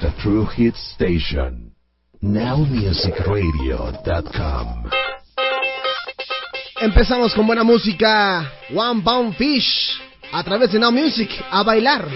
The True Hit Station. NowMusicRadio.com. Empezamos con buena música. One Pound Fish. A través de Now Music. A bailar.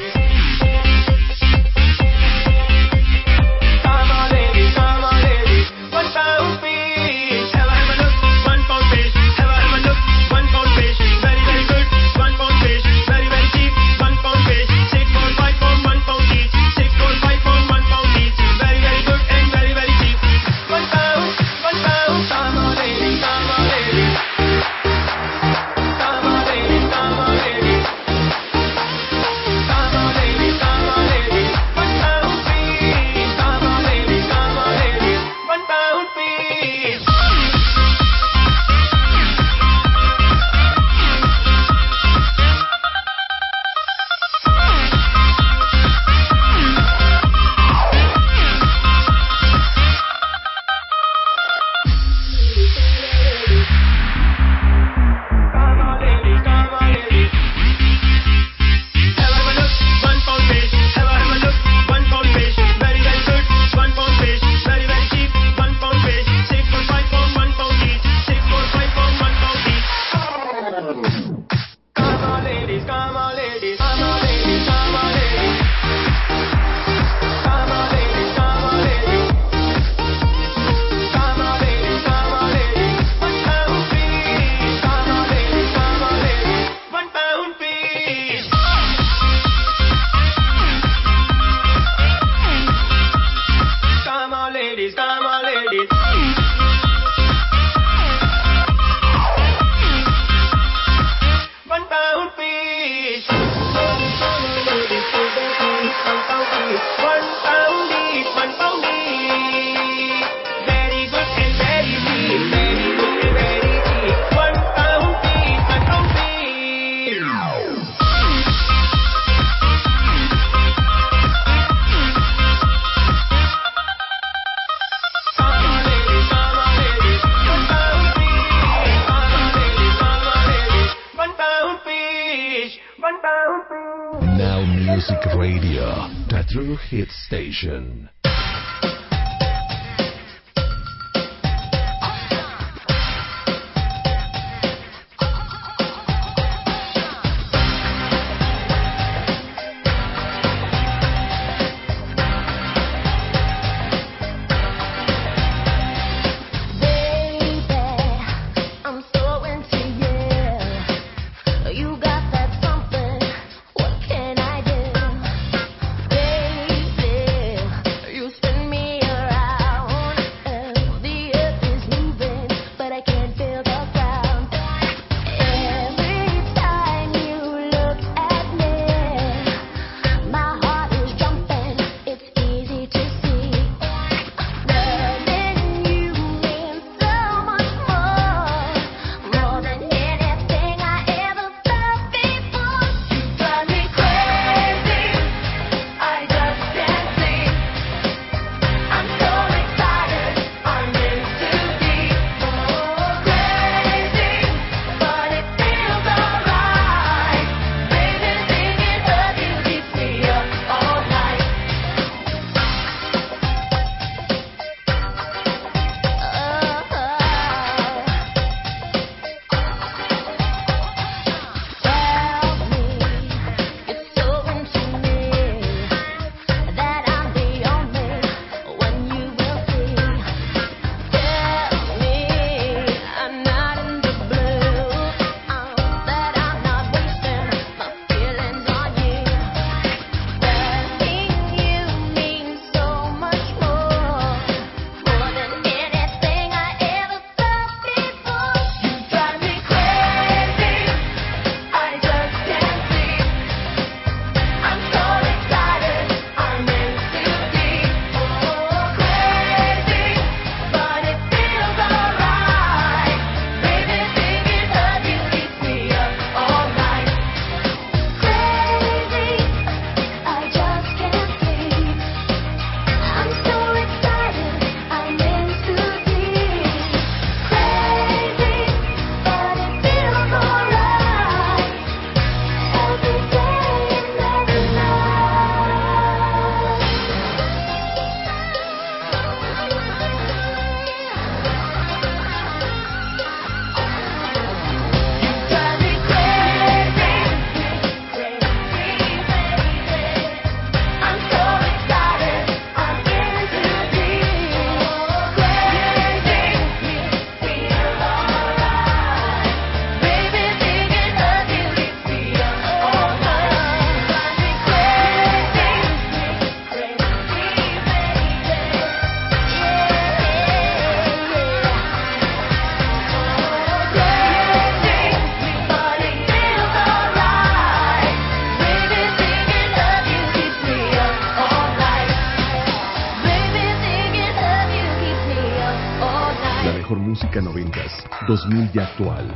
actual.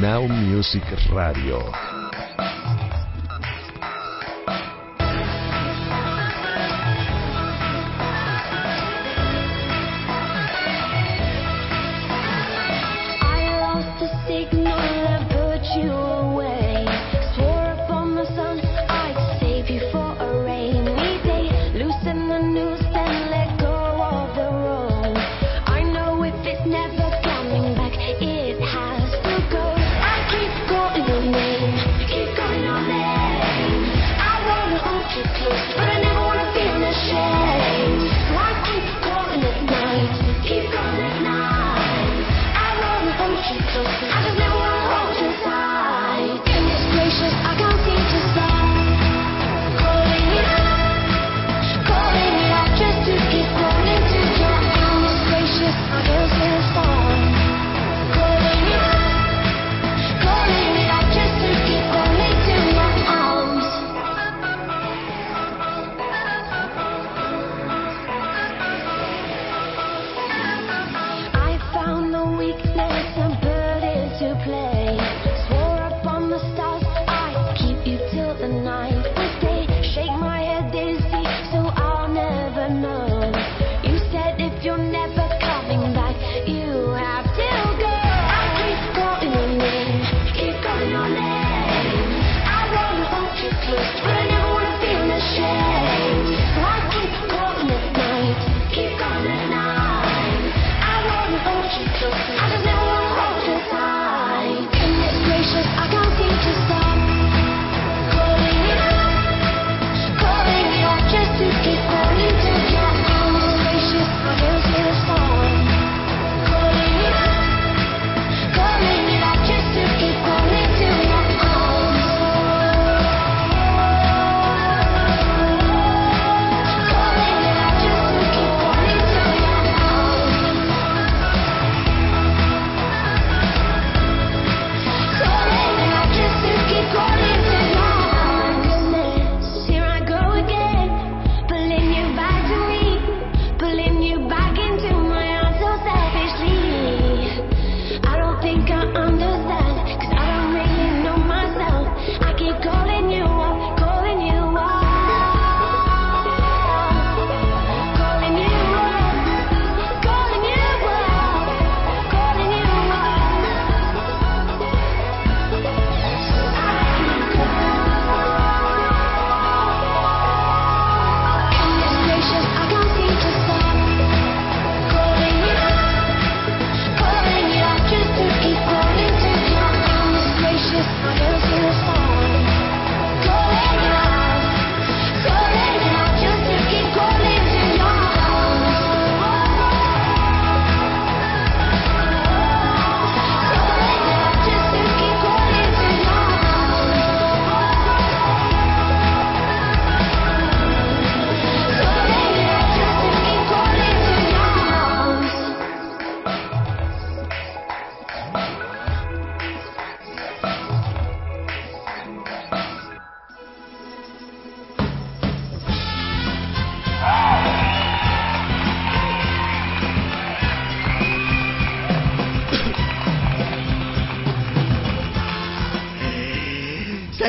Now Music Radio.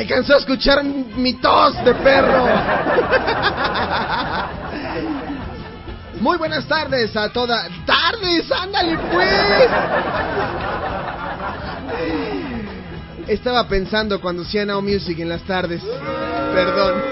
alcanzó a escuchar mi tos de perro. Muy buenas tardes a toda. ¡Tardes! ¡Ándale, pues! Estaba pensando cuando hacía Now Music en las tardes. Perdón.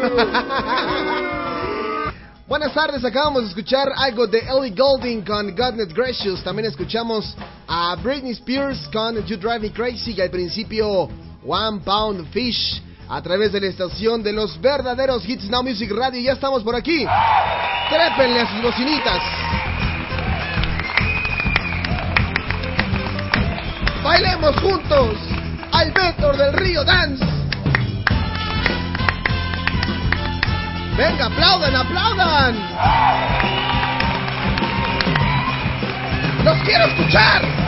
Buenas tardes, acabamos de escuchar algo de Ellie Golding con Godnet Gracious. También escuchamos a Britney Spears con You Drive Me Crazy al principio One Pound Fish a través de la estación de los verdaderos Hits Now Music Radio. Ya estamos por aquí. Trépenle a sus bocinitas. Bailemos juntos al Vector del Río Dance. Venga, aplaudan, aplaudan. Los quiero escuchar.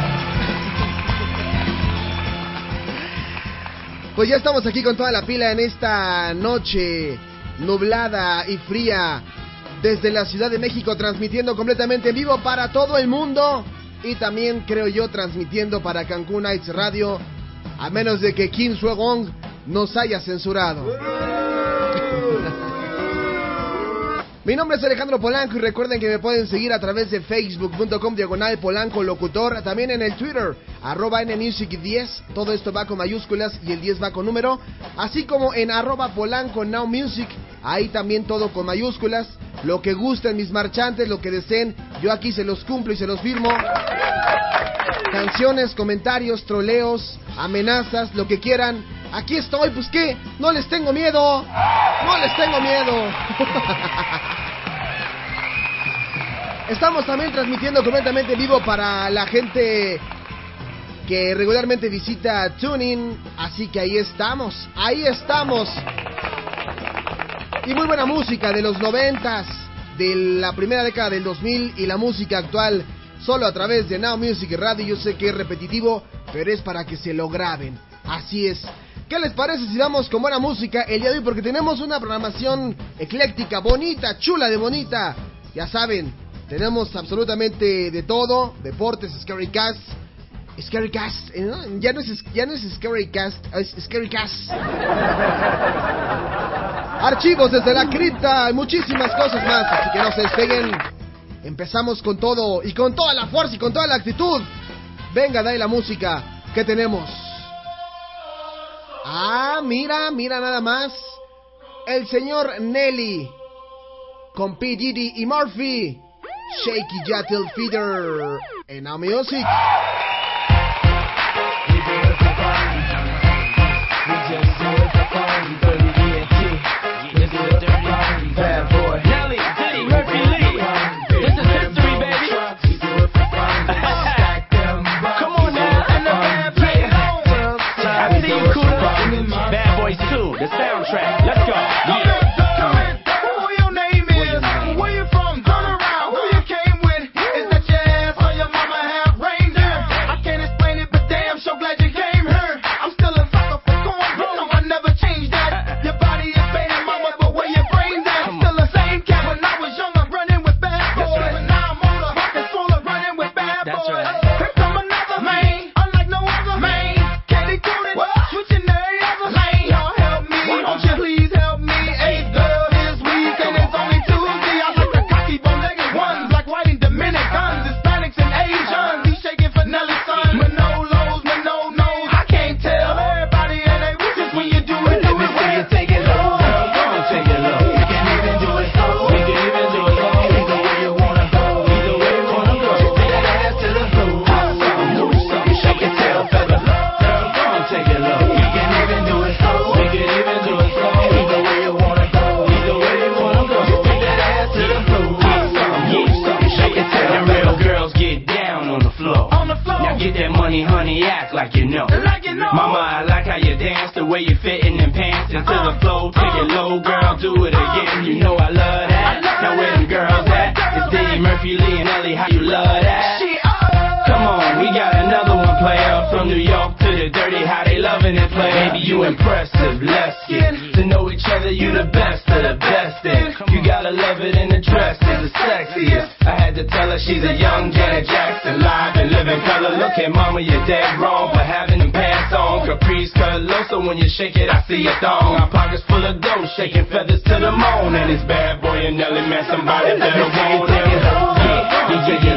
Pues ya estamos aquí con toda la pila en esta noche nublada y fría desde la Ciudad de México, transmitiendo completamente en vivo para todo el mundo y también creo yo transmitiendo para Cancún Nights Radio, a menos de que Kim Suegong nos haya censurado. Mi nombre es Alejandro Polanco y recuerden que me pueden seguir a través de facebook.com diagonal Polanco Locutor, también en el Twitter, arroba nmusic10, todo esto va con mayúsculas y el 10 va con número, así como en arroba Polanco Now Music, ahí también todo con mayúsculas, lo que gusten mis marchantes, lo que deseen, yo aquí se los cumplo y se los firmo. Canciones, comentarios, troleos, amenazas, lo que quieran. Aquí estoy, pues qué, no les tengo miedo, no les tengo miedo. Estamos también transmitiendo completamente vivo para la gente que regularmente visita Tuning, así que ahí estamos, ahí estamos. Y muy buena música de los noventas, de la primera década del 2000 y la música actual, solo a través de Now Music Radio. Yo sé que es repetitivo, pero es para que se lo graben. Así es. ¿Qué les parece si vamos con buena música el día de hoy? Porque tenemos una programación ecléctica, bonita, chula de bonita. Ya saben, tenemos absolutamente de todo, deportes, Scary Cast. Scary Cast, eh, ya, no es, ya no es Scary Cast, es Scary Cast. Archivos desde la cripta, y muchísimas cosas más, así que no se despeguen. Empezamos con todo y con toda la fuerza y con toda la actitud. Venga, dale la música que tenemos. Ah, mira, mira nada más. El señor Nelly con P. Y Murphy. Shaky Jatil Feeder en Now Music. Nelly, Diddy, Murphy Lee. This it low, girl, do it again. You know I love that. Now where them girls at? It's Diddy, Murphy, Lee, and Ellie. How you love that? She. Come on, we got another one player from New York to the dirty. How they loving it, play. Baby, you impressive. Let's get to know each other. You the best of the best. And you gotta love it in the dress. Is the sexiest. I had to tell her she's a young Janet Jackson, live and living color. Look at mama, you're dead wrong for having low, so when you shake it, I see a thong. Our pockets full of dough, shaking feathers to the moon. And it's bad boy and Nelly, man, somebody better want it. Yeah, yeah, yeah,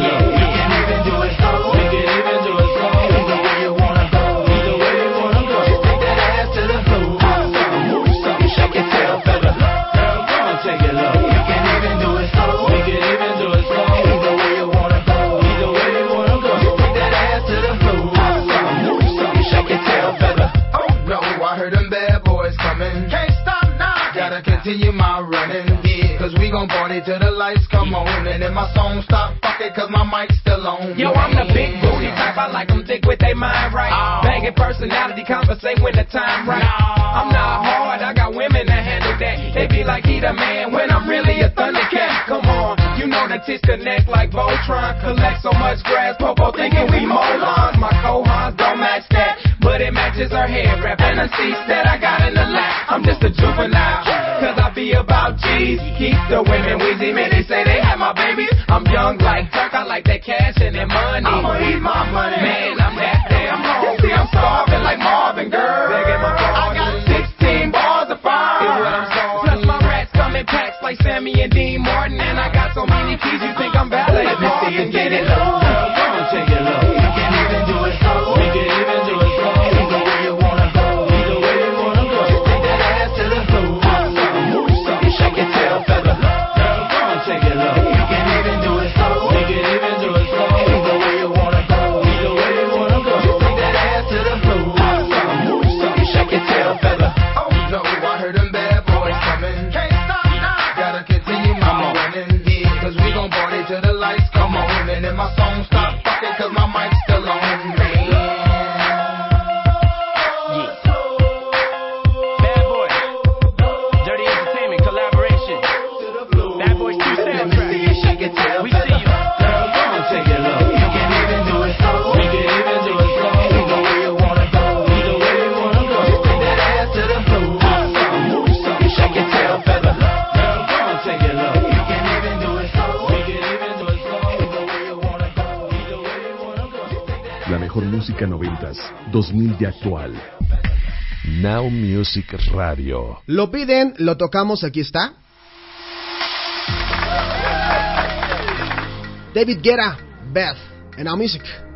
till the lights come on. And if my song stop, fuck it, cause my mic's still on. Yo, I'm the big booty type. I like them thick with their mind right. Oh. Banging personality, conversate when the time right. I'm not hard, I got women that handle that. They be like, he the man when I'm really a thundercat. Come on, you know the tits connect like Voltron. Collect so much grass, Popo thinking we molons. My cohons don't match that, but it matches her hair wrap and the seats that I got in the lap. I'm just a juvenile about cheese. Keep the women wheezy, man. They say they have my babies. I'm young like Turk. I like that cash and that money. I'ma eat my money. Man, I'm that damn home. See, I'm starving like Marvin, girl. I got 16 bars of fire. What I'm starving. Plus my rats come in packs like Sammy and Dean. música noventas, 2000 de actual. Now Music Radio. Lo piden, lo tocamos, aquí está. David Guerra, Beth, en Now Music.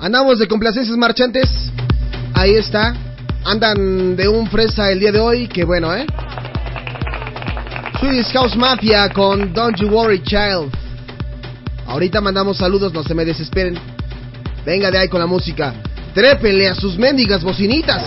Andamos de complacencias marchantes. Ahí está. Andan de un fresa el día de hoy. Que bueno, ¿eh? Swedish House Mafia con Don't You Worry Child. Ahorita mandamos saludos, no se me desesperen. Venga de ahí con la música. Trépenle a sus mendigas bocinitas.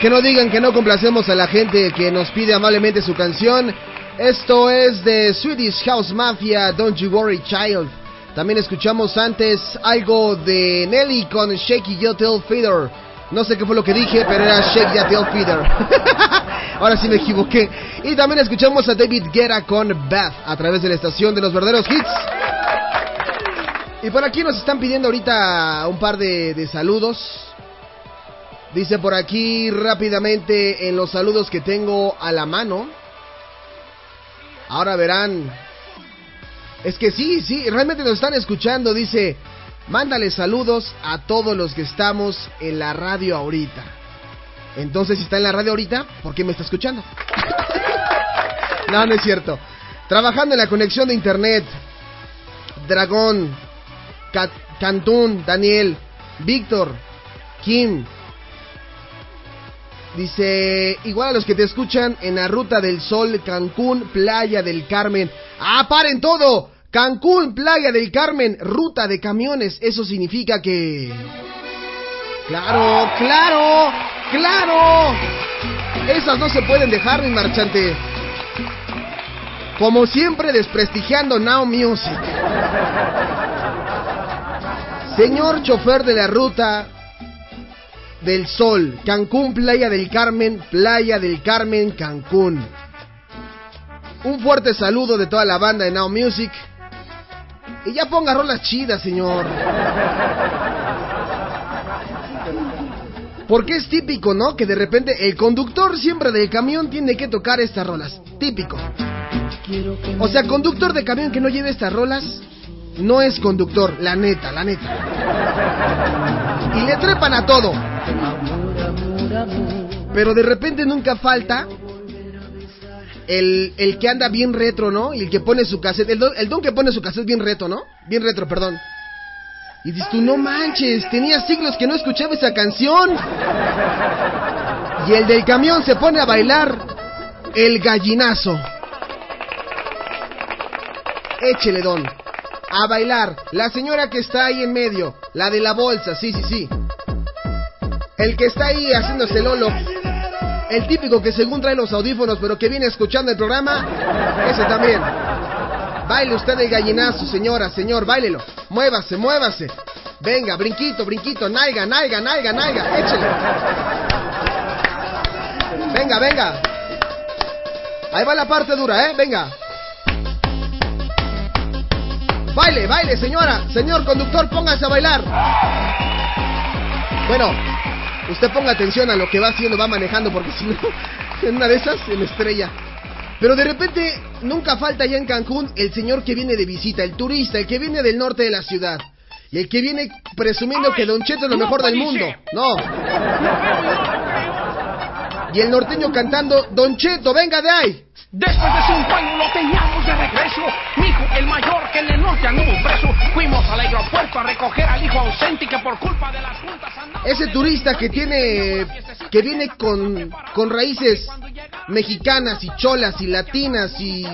Que no digan que no complacemos a la gente que nos pide amablemente su canción. Esto es de Swedish House Mafia, Don't You Worry Child. También escuchamos antes algo de Nelly con Shaky Your Tail Feeder. No sé qué fue lo que dije, pero era Shake Your Tail Feeder. Ahora sí me equivoqué. Y también escuchamos a David Guerra con Beth a través de la estación de los verdaderos hits. Y por aquí nos están pidiendo ahorita un par de saludos. Dice por aquí rápidamente en los saludos que tengo a la mano. Ahora verán. Es que sí, sí, realmente nos están escuchando. Dice, mándale saludos a todos los que estamos en la radio ahorita. Entonces, si está en la radio ahorita, ¿por qué me está escuchando? no, no es cierto. Trabajando en la conexión de internet. Dragón, Ca- Cantún, Daniel, Víctor, Kim, Dice, igual a los que te escuchan en la Ruta del Sol, Cancún, Playa del Carmen. ¡Ah, paren todo! Cancún, Playa del Carmen, ruta de camiones. Eso significa que... Claro, claro, claro. Esas no se pueden dejar, mi marchante. Como siempre, desprestigiando Now Music. Señor chofer de la ruta del Sol, Cancún, Playa del Carmen, Playa del Carmen, Cancún. Un fuerte saludo de toda la banda de Now Music. Y ya ponga rolas chidas, señor. Porque es típico, ¿no? Que de repente el conductor siempre del camión tiene que tocar estas rolas. Típico. O sea, conductor de camión que no lleve estas rolas no es conductor, la neta, la neta. Y le trepan a todo. Pero de repente nunca falta el, el que anda bien retro, ¿no? Y el que pone su cassette. El don, el don que pone su cassette bien retro, ¿no? Bien retro, perdón. Y dices tú, no manches, tenía siglos que no escuchaba esa canción. Y el del camión se pone a bailar el gallinazo. Échele, don. A bailar. La señora que está ahí en medio. La de la bolsa, sí, sí, sí. El que está ahí haciéndose lolo. El típico que según trae los audífonos, pero que viene escuchando el programa. Ese también. Baile usted el gallinazo, señora, señor, bailelo. Muévase, muévase. Venga, brinquito, brinquito, naiga, naiga, naiga, naiga, échele. Venga, venga. Ahí va la parte dura, ¿eh? Venga. Baile, baile, señora. Señor conductor, póngase a bailar. Bueno, usted ponga atención a lo que va haciendo, va manejando, porque si no, en una de esas se me estrella. Pero de repente, nunca falta ya en Cancún el señor que viene de visita, el turista, el que viene del norte de la ciudad. Y el que viene presumiendo que Don Cheto es lo mejor del mundo. No. Y el norteño cantando, Don Cheto, venga de ahí. Después de cinco años lo teníamos de regreso. Mi hijo, el mayor, que en el norte anduvo preso. Fuimos al aeropuerto a recoger al hijo ausente que por culpa de las juntas. Ese turista que tiene, que viene con, con raíces mexicanas y cholas y latinas y,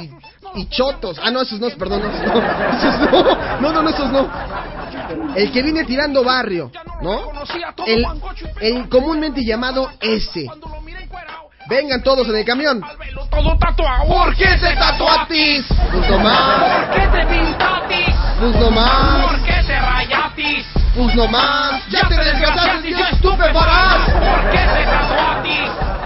y chotos. Ah, no, esos no, perdón, no, esos no, esos no, no, no, esos no. El que viene tirando barrio, ¿no? El, el comúnmente llamado S. Vengan todos en el camión. Todo tatuado. ¿Por qué te tatuatis? Pues no ¿Por más, qué te pintatis? pues no más, ¿Por qué te rayatis? pues no más. Ya te desgastaste, yo estupefarás. ¿Por qué te tatuatis?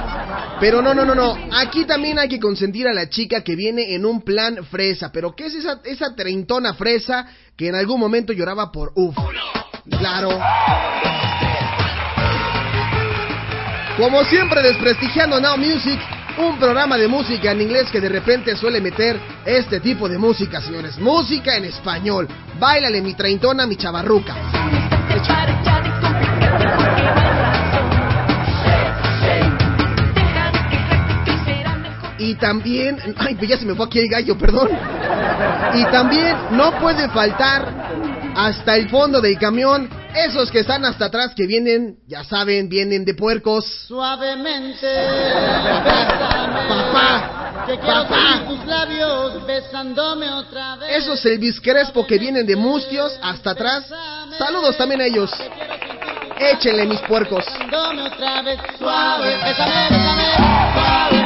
Pero no, no, no, no. Aquí también hay que consentir a la chica que viene en un plan fresa. Pero ¿qué es esa, esa treintona fresa que en algún momento lloraba por uf? Claro. Como siempre, desprestigiando Now Music, un programa de música en inglés que de repente suele meter este tipo de música, señores. Música en español. Báilale mi treintona, mi chavarruca. Y también, ay, pues ya se me fue aquí el gallo, perdón. Y también no puede faltar hasta el fondo del camión esos que están hasta atrás que vienen, ya saben, vienen de puercos. Suavemente, bésame. Papá, Que quiero papá. tus labios besándome otra vez. Esos Elvis Crespo que vienen de mustios hasta atrás. Saludos también a ellos. Échenle mis puercos. Besándome otra vez. Suave, bésame, bésame. Suave,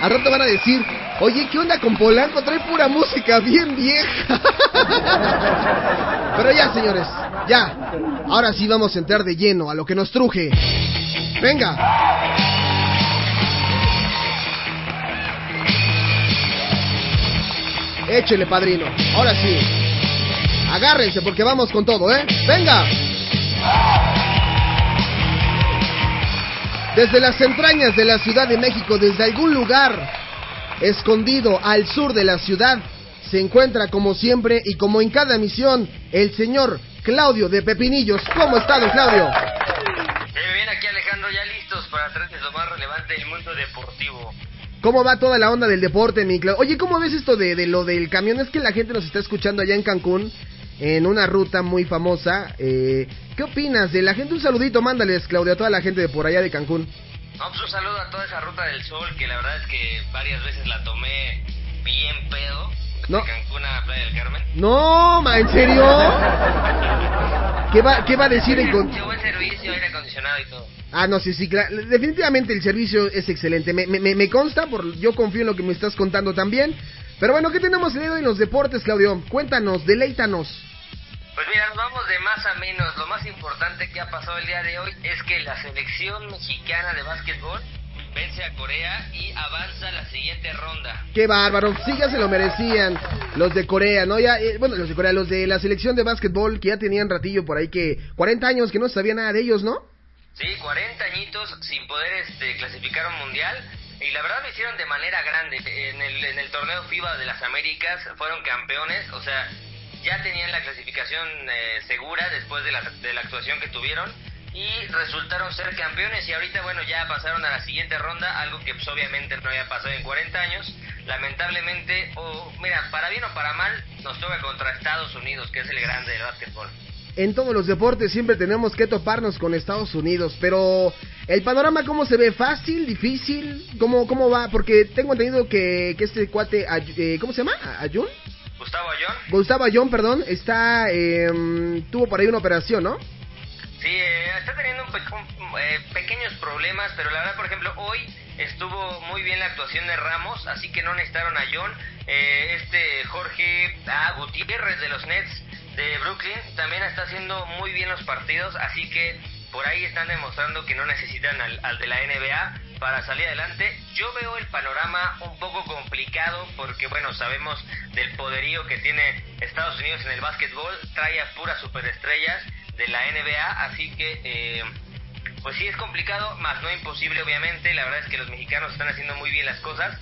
Al rato van a decir, oye, ¿qué onda con Polanco? Trae pura música bien vieja. Pero ya, señores, ya. Ahora sí vamos a entrar de lleno a lo que nos truje. Venga. Échele, padrino. Ahora sí. Agárrense porque vamos con todo, ¿eh? Venga. Desde las entrañas de la Ciudad de México, desde algún lugar escondido al sur de la ciudad, se encuentra como siempre y como en cada misión el señor Claudio de Pepinillos. ¿Cómo está, don Claudio? Muy bien, aquí Alejandro, ya listos para traerles lo más relevante del mundo deportivo. ¿Cómo va toda la onda del deporte, mi Claudio? Oye, ¿cómo ves esto de, de lo del camión? Es que la gente nos está escuchando allá en Cancún, en una ruta muy famosa. Eh, ¿Qué opinas de la gente? Un saludito, mándales, Claudio, a toda la gente de por allá de Cancún. No, pues un saludo a toda esa ruta del sol, que la verdad es que varias veces la tomé bien pedo. De No. Cancún a Playa del Carmen. No, ma, ¿en serio? ¿Qué va, qué va a decir en Qué buen servicio, aire acondicionado y todo. Ah, no, sí, sí, claro. Definitivamente el servicio es excelente. Me, me, me- me consta, por, yo confío en lo que me estás contando también. Pero bueno, ¿qué tenemos el día de hoy en los deportes, Claudio? Cuéntanos, deleítanos. Pues mira, vamos de más a menos. Lo más importante que ha pasado el día de hoy es que la selección mexicana de básquetbol vence a Corea y avanza a la siguiente ronda. Qué bárbaro, sí, ya se lo merecían los de Corea, ¿no? Ya, eh, bueno, los de Corea, los de la selección de básquetbol que ya tenían ratillo por ahí que 40 años que no sabía nada de ellos, ¿no? Sí, 40 añitos sin poder este, clasificar un mundial. Y la verdad lo hicieron de manera grande. En el, en el torneo FIBA de las Américas fueron campeones. O sea, ya tenían la clasificación eh, segura después de la, de la actuación que tuvieron. Y resultaron ser campeones. Y ahorita, bueno, ya pasaron a la siguiente ronda. Algo que pues, obviamente no había pasado en 40 años. Lamentablemente, o mira, para bien o para mal, nos toca contra Estados Unidos, que es el grande del básquetbol. En todos los deportes siempre tenemos que toparnos con Estados Unidos, pero el panorama cómo se ve, fácil, difícil, cómo cómo va, porque tengo entendido que, que este cuate, eh, ¿cómo se llama? ¿Ayun? Gustavo Ayón. Gustavo Ayón, perdón, está, eh, tuvo por ahí una operación, ¿no? Sí, eh, está teniendo un pe- un- eh, pequeños problemas, pero la verdad, por ejemplo, hoy estuvo muy bien la actuación de Ramos, así que no necesitaron a John. Eh, este Jorge ah, Gutiérrez de los Nets de Brooklyn también está haciendo muy bien los partidos, así que por ahí están demostrando que no necesitan al, de la NBA para salir adelante. Yo veo el panorama un poco complicado porque, bueno, sabemos del poderío que tiene Estados Unidos en el básquetbol, trae a puras superestrellas de la NBA, así que eh, pues sí es complicado, más no imposible obviamente, la verdad es que los mexicanos están haciendo muy bien las cosas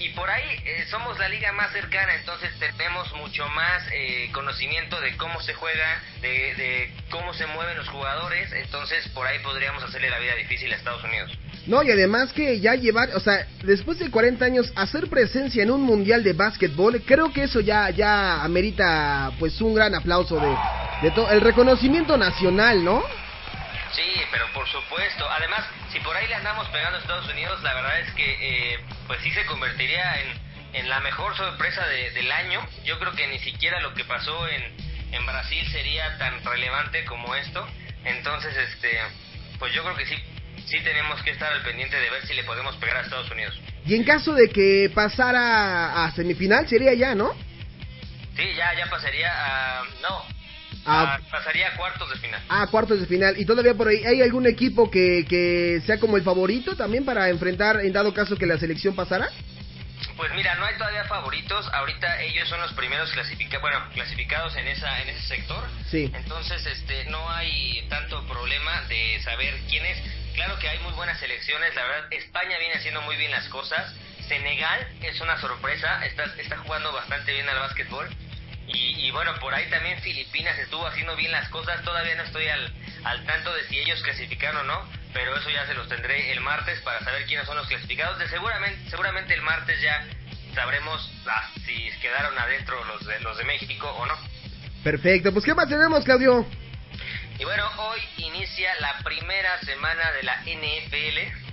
y por ahí eh, somos la liga más cercana, entonces tenemos mucho más eh, conocimiento de cómo se juega, de, de cómo se mueven los jugadores, entonces por ahí podríamos hacerle la vida difícil a Estados Unidos. No, y además que ya llevar, o sea, después de 40 años, hacer presencia en un mundial de básquetbol, creo que eso ya, ya amerita, pues, un gran aplauso de, de todo, el reconocimiento nacional, ¿no? Sí, pero por supuesto. Además, si por ahí le andamos pegando a Estados Unidos, la verdad es que, eh, pues sí se convertiría en, en la mejor sorpresa de- del año. Yo creo que ni siquiera lo que pasó en, en Brasil sería tan relevante como esto. Entonces, este, pues yo creo que sí, sí tenemos que estar al pendiente de ver si le podemos pegar a Estados Unidos. Y en caso de que pasara a semifinal, sería ya, ¿no? Sí, ya, ya pasaría a, no, A, a- pasaría a cuartos de final. a cuartos de final. Y todavía por ahí, ¿hay algún equipo que, que sea como el favorito también para enfrentar, en dado caso que la selección pasara? Pues mira, no hay todavía favoritos. Ahorita ellos son los primeros clasificados, bueno, clasificados en esa en ese sector. Sí. Entonces, este, no hay tanto problema de saber quién es. Claro que hay muy buenas selecciones. La verdad, España viene haciendo muy bien las cosas. Senegal es una sorpresa. Está está jugando bastante bien al básquetbol. Y, y bueno, por ahí también Filipinas estuvo haciendo bien las cosas. Todavía no estoy al, al tanto de si ellos clasificaron o no, pero eso ya se los tendré el martes para saber quiénes son los clasificados. De seguramente, seguramente el martes ya sabremos ah, si quedaron adentro los de, los de México o no. Perfecto, pues ¿qué más tenemos, Claudio? Y bueno, hoy inicia la primera semana de la NFL.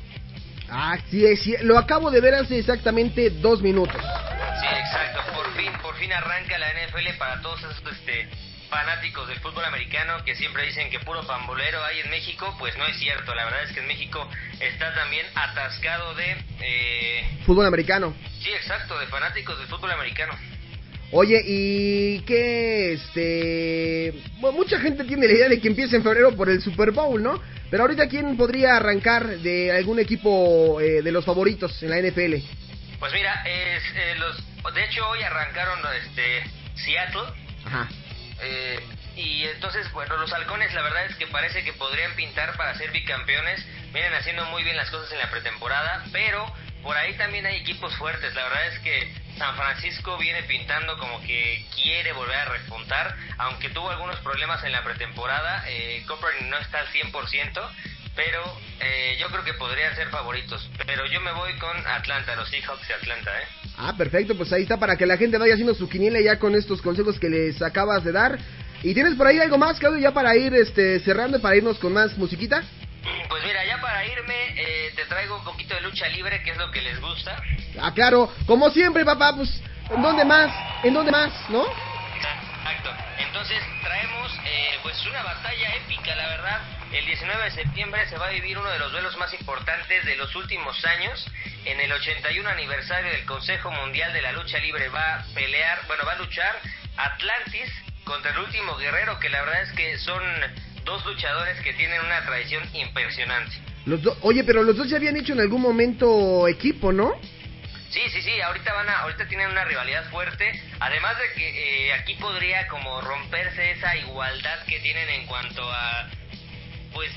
Ah, sí, sí, lo acabo de ver hace exactamente dos minutos. Sí, exacto. Por fin, por fin arranca la NFL para todos esos este, fanáticos del fútbol americano que siempre dicen que puro pambolero hay en México. Pues no es cierto. La verdad es que en México está también atascado de... eh, Fútbol americano. sí, exacto, de fanáticos del fútbol americano. Oye, ¿y qué, este... Bueno, mucha gente tiene la idea de que empiece en febrero por el Super Bowl, ¿no? Pero ahorita, ¿quién podría arrancar de algún equipo eh, de los favoritos en la NFL? Pues mira, es, eh, los, de hecho hoy arrancaron este, Seattle. Ajá. Eh, y entonces, bueno, los halcones la verdad es que parece que podrían pintar para ser bicampeones. Vienen haciendo muy bien las cosas en la pretemporada, pero por ahí también hay equipos fuertes. La verdad es que San Francisco viene pintando como que quiere volver a repuntar, aunque tuvo algunos problemas en la pretemporada. Eh, Copernic no está al 100%, pero eh, yo creo que podrían ser favoritos. Pero yo me voy con Atlanta, los Seahawks de Atlanta, ¿eh? Ah, perfecto, pues ahí está para que la gente vaya haciendo su quiniela ya con estos consejos que les acabas de dar. ¿Y tienes por ahí algo más, Claudio, ya para ir este, cerrando, para irnos con más musiquita? Pues mira, ya para irme, eh, te traigo un poquito de lucha libre, que es lo que les gusta. Ah, claro, como siempre, papá, pues, ¿en dónde más? ¿En dónde más, no? Exacto. Entonces traemos eh, pues una batalla épica, la verdad. El 19 de septiembre se va a vivir uno de los duelos más importantes de los últimos años. En el 81 aniversario del Consejo Mundial de la Lucha Libre va a pelear, bueno, va a luchar Atlantis contra el último guerrero, que la verdad es que son dos luchadores que tienen una tradición impresionante. Los do- Oye, pero los dos ya habían hecho en algún momento equipo, ¿no? Sí, sí, sí, ahorita van a, ahorita tienen una rivalidad fuerte, además de que eh, aquí podría como romperse esa igualdad que tienen en cuanto a, pues,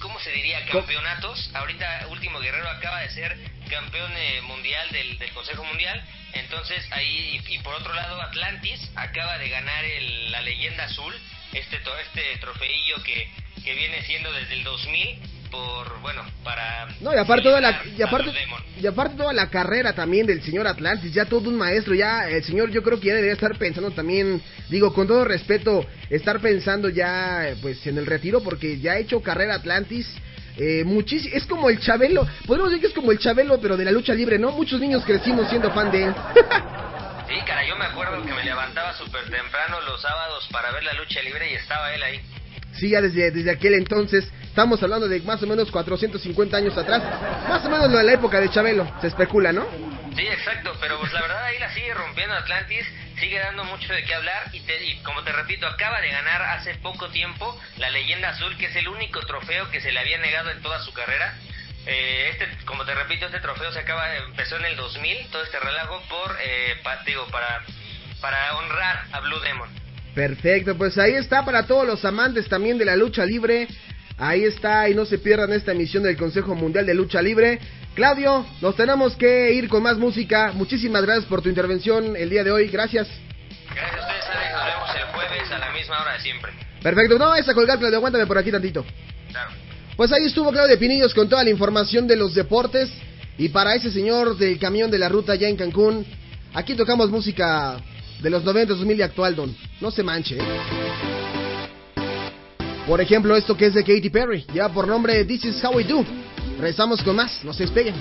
¿cómo se diría? Campeonatos. Ahorita Último Guerrero acaba de ser campeón eh, mundial del, del Consejo Mundial, entonces ahí, y, y por otro lado Atlantis acaba de ganar el- la leyenda azul, este, este trofeillo que, que viene siendo desde el 2000 por, bueno, para... No, y aparte toda la y aparte y aparte toda la carrera también del señor Atlantis, ya todo un maestro, ya el señor yo creo que ya debería estar pensando también, digo con todo respeto, estar pensando ya pues en el retiro porque ya ha hecho carrera Atlantis eh, muchísimo, es como el Chabelo, podemos decir que es como el Chabelo pero de la lucha libre, ¿no? Muchos niños crecimos siendo fan de él. Sí, cara, yo me acuerdo que me levantaba súper temprano los sábados para ver la lucha libre y estaba él ahí. Sí, ya desde, desde aquel entonces, estamos hablando de más o menos 450 años atrás, más o menos lo de la época de Chabelo, se especula, ¿no? Sí, exacto, pero pues la verdad ahí la sigue rompiendo Atlantis, sigue dando mucho de qué hablar y, te- y como te repito, acaba de ganar hace poco tiempo la leyenda azul, que es el único trofeo que se le había negado en toda su carrera. Eh, este, como te repito, este trofeo se acaba, empezó en el 2000, todo este relajo por, eh, pa- digo, para, para honrar a Blue Demon. Perfecto, pues ahí está para todos los amantes también de la lucha libre. Ahí está y no se pierdan esta emisión del Consejo Mundial de Lucha Libre. Claudio, nos tenemos que ir con más música. Muchísimas gracias por tu intervención el día de hoy. Gracias. Gracias a ustedes, Alex, nos vemos el jueves a la misma hora de siempre. Perfecto, no vayas a colgar, Claudio, aguántame por aquí tantito. Claro. Pues ahí estuvo Claudio Pinillos con toda la información de los deportes. Y para ese señor del camión de la ruta ya en Cancún, aquí tocamos música de los 90, 2000 y actual, Don. No se manche. ¿eh? Por ejemplo, esto que es de Katy Perry, ya por nombre This Is How We Do. Regresamos con más, no se despeguen.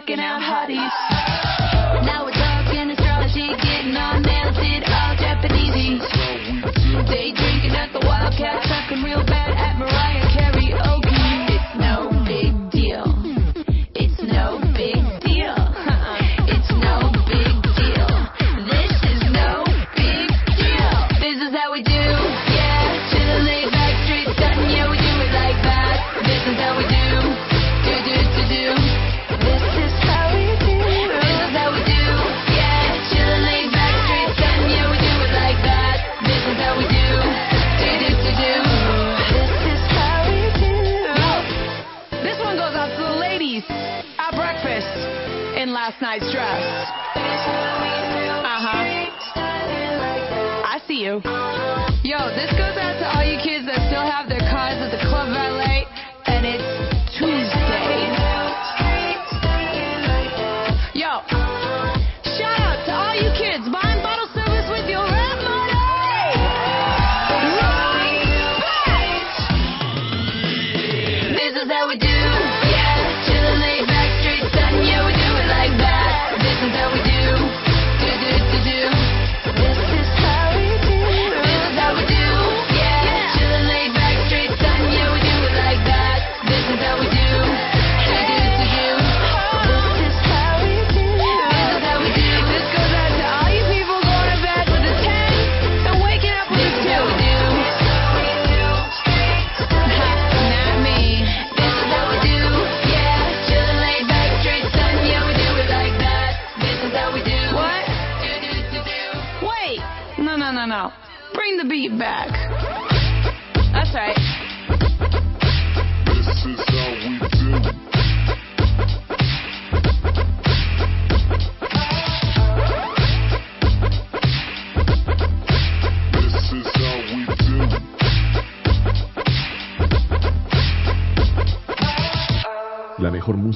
Checking out hotties. Now we're talking astrology, getting nails, it all Japanesey. Day drinking at the Wildcat, This is how we do.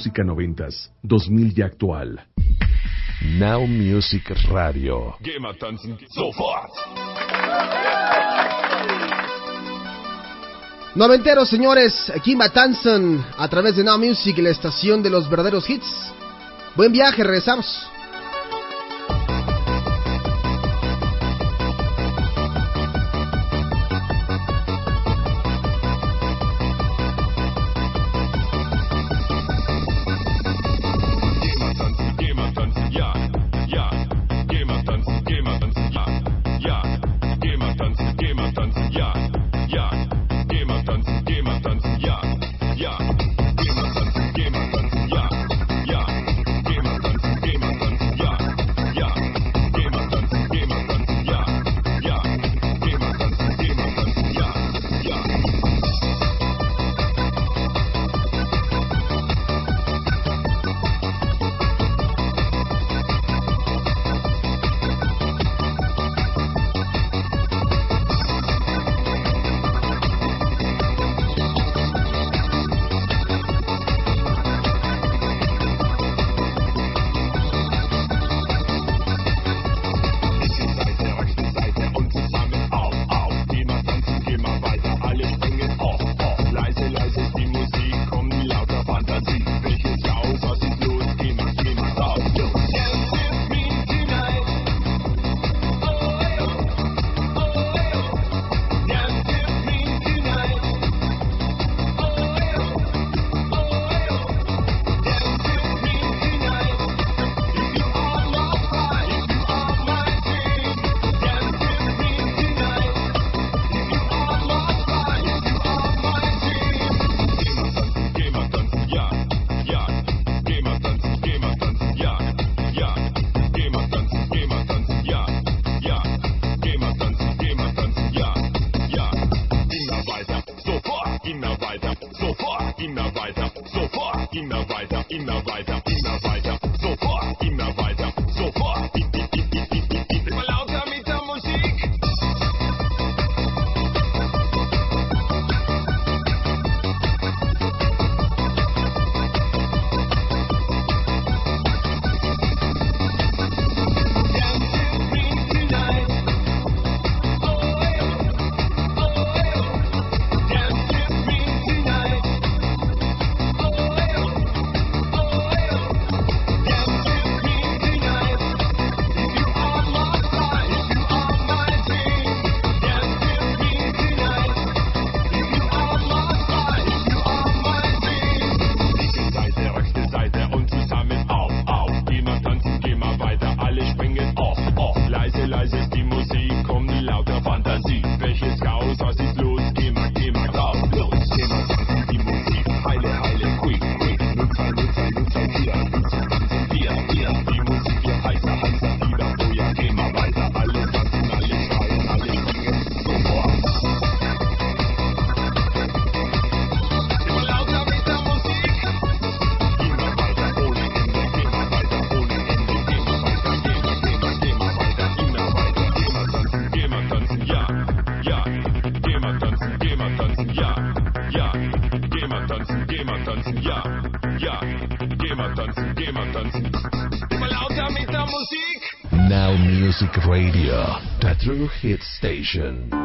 música noventas, 2000 y actual. Now Music Radio. Noventeros, señores, aquí Matanzan, a través de Now Music, la estación de los verdaderos hits. Buen viaje, regresamos. through hit station.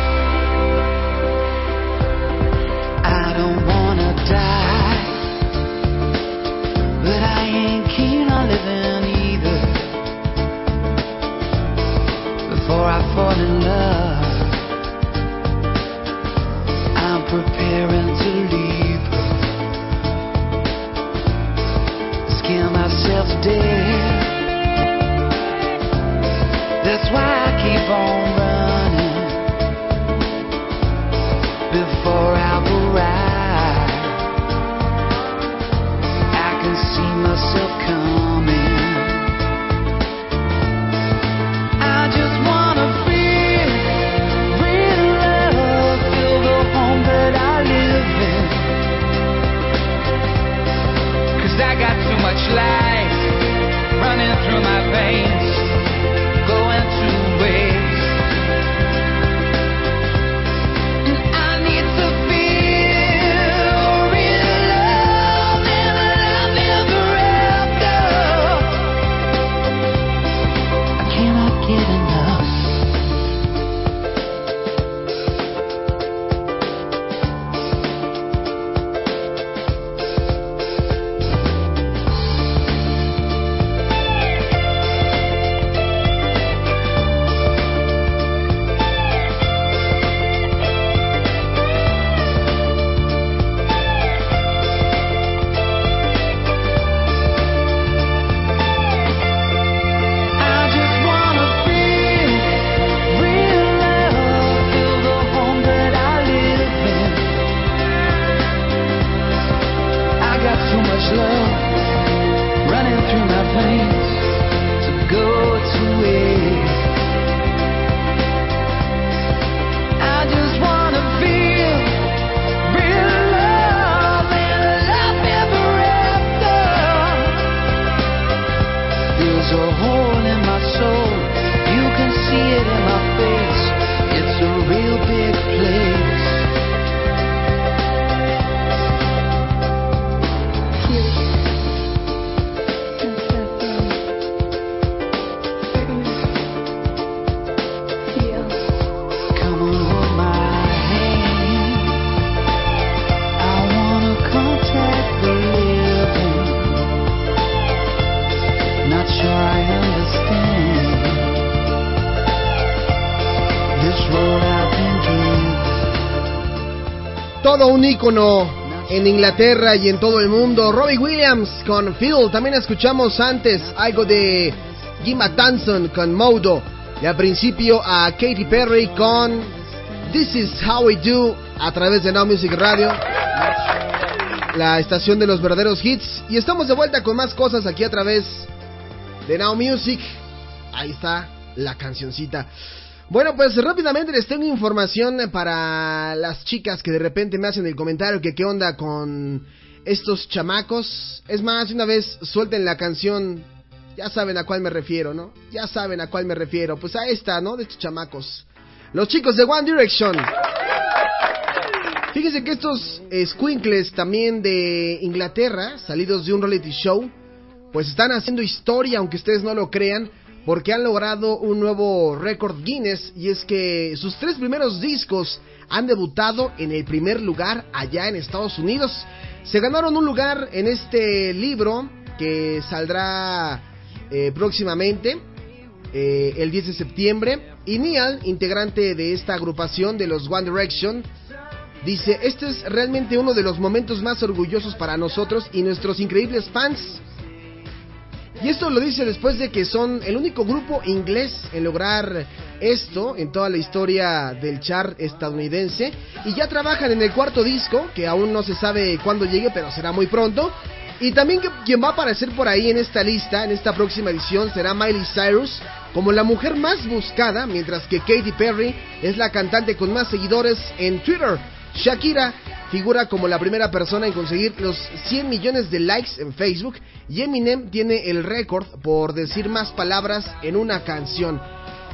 Un ícono en Inglaterra y en todo el mundo. Robbie Williams con Phil. También escuchamos antes algo de Gima Tanson con Modo. Y al principio a Katy Perry con This Is How We Do a través de Now Music Radio. La estación de los verdaderos hits. Y estamos de vuelta con más cosas aquí a través de Now Music. Ahí está la cancioncita. Bueno, pues rápidamente les tengo información para las chicas que de repente me hacen el comentario que qué onda con estos chamacos. Es más, una vez suelten la canción, ya saben a cuál me refiero, ¿no? Ya saben a cuál me refiero. Pues a esta, ¿no? De estos chamacos. Los chicos de One Direction. Fíjense que estos squinkles también de Inglaterra, salidos de un reality show, pues están haciendo historia, aunque ustedes no lo crean, porque han logrado un nuevo récord Guinness y es que sus tres primeros discos han debutado en el primer lugar allá en Estados Unidos. Se ganaron un lugar en este libro que saldrá eh, próximamente, eh, el 10 de septiembre. Y Neil, integrante de esta agrupación de los One Direction, dice, este es realmente uno de los momentos más orgullosos para nosotros y nuestros increíbles fans. Y esto lo dice después de que son el único grupo inglés en lograr esto en toda la historia del chart estadounidense. Y ya trabajan en el cuarto disco, que aún no se sabe cuándo llegue, pero será muy pronto. Y también que, quien va a aparecer por ahí en esta lista, en esta próxima edición, será Miley Cyrus como la mujer más buscada, mientras que Katy Perry es la cantante con más seguidores en Twitter. Shakira figura como la primera persona en conseguir los 100 millones de likes en Facebook y Eminem tiene el récord por decir más palabras en una canción.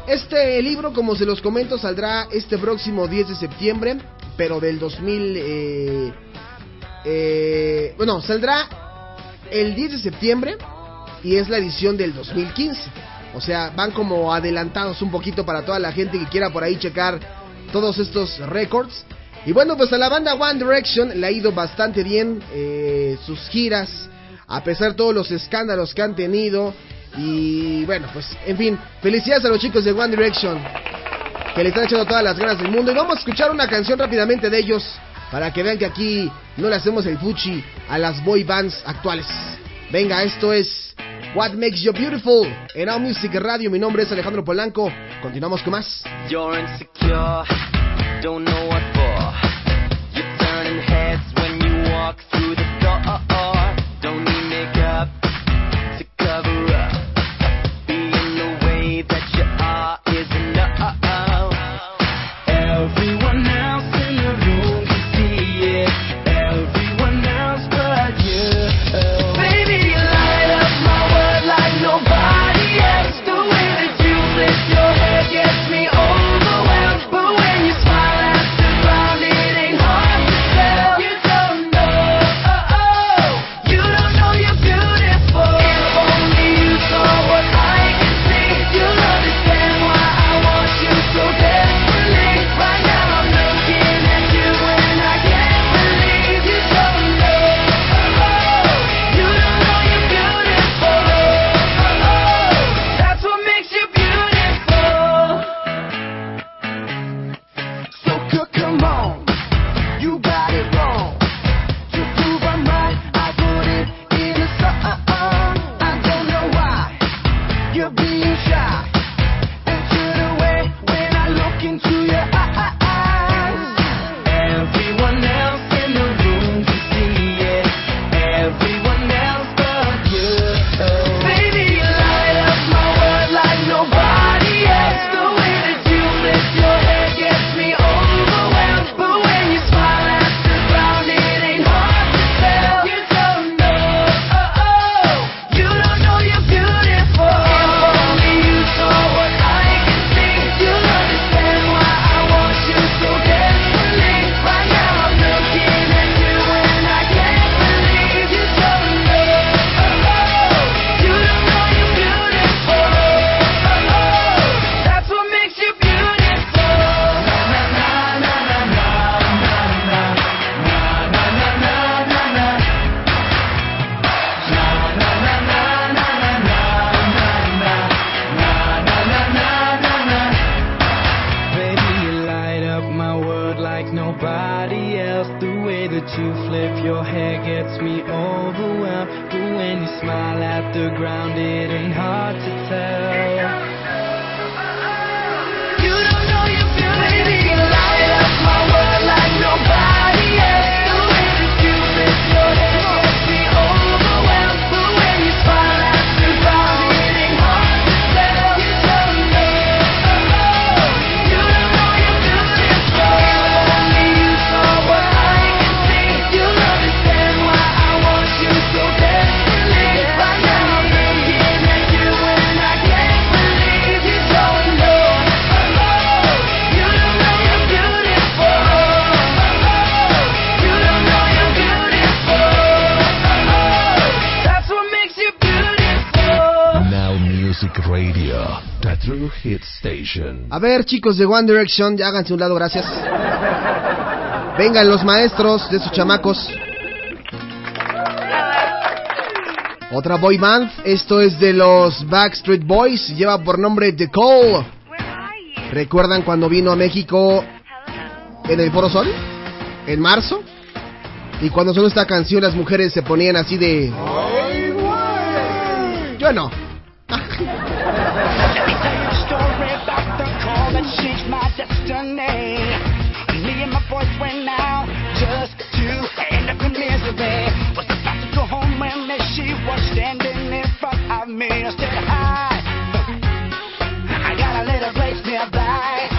Este libro, como se los comento, saldrá este próximo 10 de septiembre, pero del 2000... Eh, eh, bueno, saldrá el 10 de septiembre y es la edición del 2015. O sea, van como adelantados un poquito para toda la gente que quiera por ahí checar todos estos récords. Y bueno, pues a la banda One Direction le ha ido bastante bien eh, sus giras, a pesar de todos los escándalos que han tenido. Y bueno, pues en fin, felicidades a los chicos de One Direction, que le están echando todas las ganas del mundo. Y vamos a escuchar una canción rápidamente de ellos, para que vean que aquí no le hacemos el fuchi a las boy bands actuales. Venga, esto es What Makes You Beautiful en All Music Radio. Mi nombre es Alejandro Polanco. Continuamos con más. You're insecure, don't know box. A ver, chicos de One Direction, ya háganse un lado, gracias. Vengan los maestros de sus chamacos. Otra boy band, esto es de los Backstreet Boys, lleva por nombre The Call. ¿Recuerdan cuando vino a México en el Foro Sol? ¿En marzo? Y cuando sonó esta canción las mujeres se ponían así de... Yo no. change my destiny. Me and my boys went out just to end up in misery. Was about to go home when she was standing in front of me. I said, Hi, I got a little place nearby.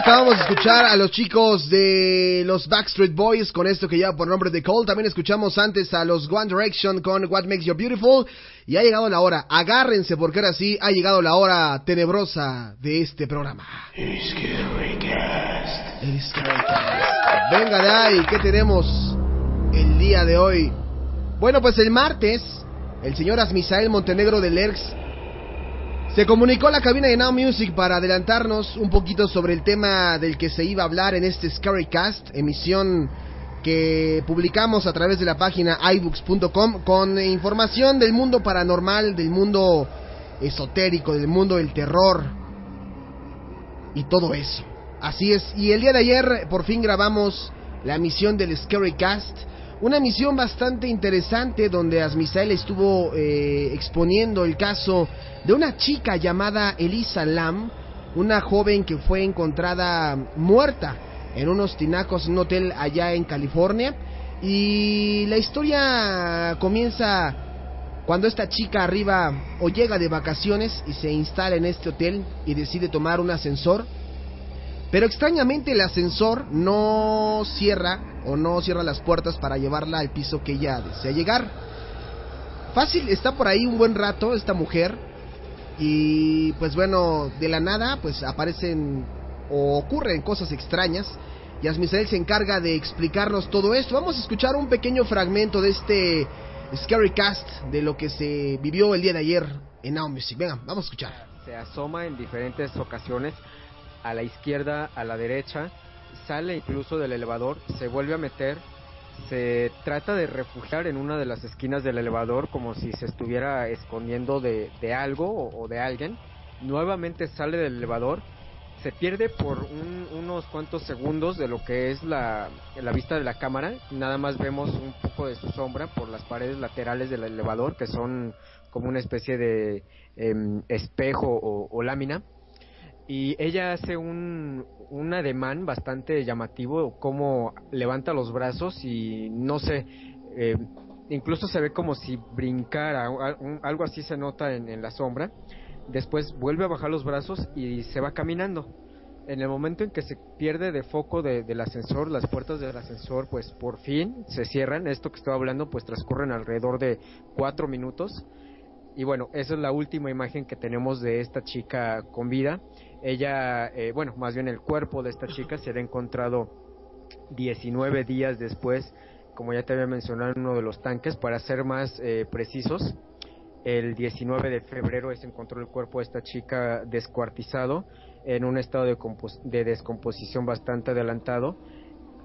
Acabamos de escuchar a los chicos de los Backstreet Boys con esto que lleva por nombre de Cole. También escuchamos antes a los One Direction con What Makes You Beautiful. Y ha llegado la hora, agárrense porque ahora sí ha llegado la hora tenebrosa de este programa. El Scarycast. Venga de ahí, ¿qué tenemos el día de hoy? Bueno, pues el martes, el señor Asmisael Montenegro de Lerx se comunicó a la cabina de Now Music para adelantarnos un poquito sobre el tema del que se iba a hablar en este Scarycast, emisión que publicamos a través de la página iBooks.com con información del mundo paranormal, del mundo esotérico, del mundo del terror y todo eso. Así es, y el día de ayer por fin grabamos la emisión del Scarycast, una emisión bastante interesante donde Asmisael estuvo eh, exponiendo el caso de una chica llamada Elisa Lam, una joven que fue encontrada muerta en unos tinacos en un hotel allá en California. Y la historia comienza cuando esta chica arriba o llega de vacaciones y se instala en este hotel y decide tomar un ascensor. Pero extrañamente el ascensor no cierra o no cierra las puertas para llevarla al piso que ella desea llegar. Fácil, está por ahí un buen rato esta mujer y pues bueno, de la nada pues aparecen o ocurren cosas extrañas. Y Asmisael se encarga de explicarnos todo esto. Vamos a escuchar un pequeño fragmento de este Scary Cast de lo que se vivió el día de ayer en Now Music. Venga, vamos a escuchar. Se asoma en diferentes ocasiones a la izquierda, a la derecha, sale incluso del elevador, se vuelve a meter, se trata de refugiar en una de las esquinas del elevador como si se estuviera escondiendo de, de algo o, de alguien, nuevamente sale del elevador, se pierde por un- unos cuantos segundos de lo que es la, la vista de la cámara, nada más vemos un poco de su sombra por las paredes laterales del elevador que son como una especie de em, espejo o lámina y ella hace un, un ademán bastante llamativo, como levanta los brazos y no sé, eh, incluso se ve como si brincara, algo así se nota en, en la sombra. Después vuelve a bajar los brazos y se va caminando. En el momento en que se pierde de foco de- del ascensor, las puertas del ascensor pues por fin se cierran. Esto que estoy hablando pues transcurren alrededor de cuatro minutos. Y bueno, esa es la última imagen que tenemos de esta chica con vida. Ella, eh, bueno, más bien el cuerpo de esta chica será encontrado 19 días después, como ya te había mencionado, en uno de los tanques. Para ser más eh, precisos, el 19 de febrero se encontró el cuerpo de esta chica descuartizado en un estado de, de descomposición bastante adelantado.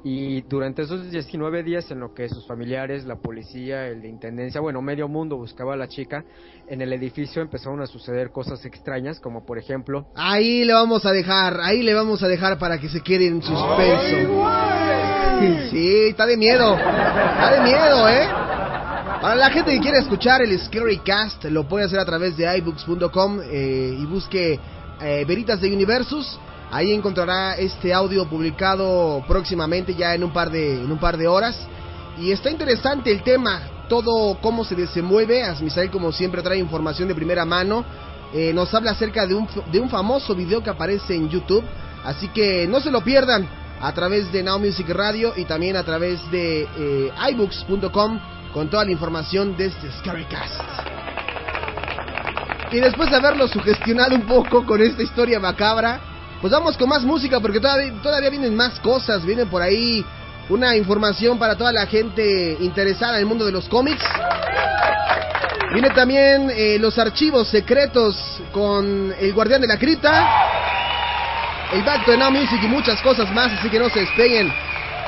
Y durante esos 19 días en lo que sus familiares, la policía, el de intendencia, bueno, medio mundo buscaba a la chica, en el edificio empezaron a suceder cosas extrañas, como por ejemplo... Ahí le vamos a dejar, ahí le vamos a dejar para que se quede en suspenso. Sí, está de miedo, está de miedo, ¿eh? Para la gente que quiere escuchar el Scary Cast, lo puede hacer a través de iBooks.com eh, y busque eh, Veritas de Universus. Ahí encontrará este audio publicado próximamente, ya en un par de, en un par de horas. Y está interesante el tema, todo cómo se desenvuelve. Asmisael, como siempre, trae información de primera mano. Eh, nos habla acerca de un, de un famoso video que aparece en YouTube. Así que no se lo pierdan a través de Now Music Radio y también a través de eh, iBooks.com con toda la información de este Scarycast. Y después de haberlo sugestionado un poco con esta historia macabra, pues vamos con más música porque todavía, todavía vienen más cosas. Viene por ahí una información para toda la gente interesada en el mundo de los cómics. Viene también eh, los archivos secretos con el guardián de la cripta. El Back to Now Music y muchas cosas más, así que no se despeguen.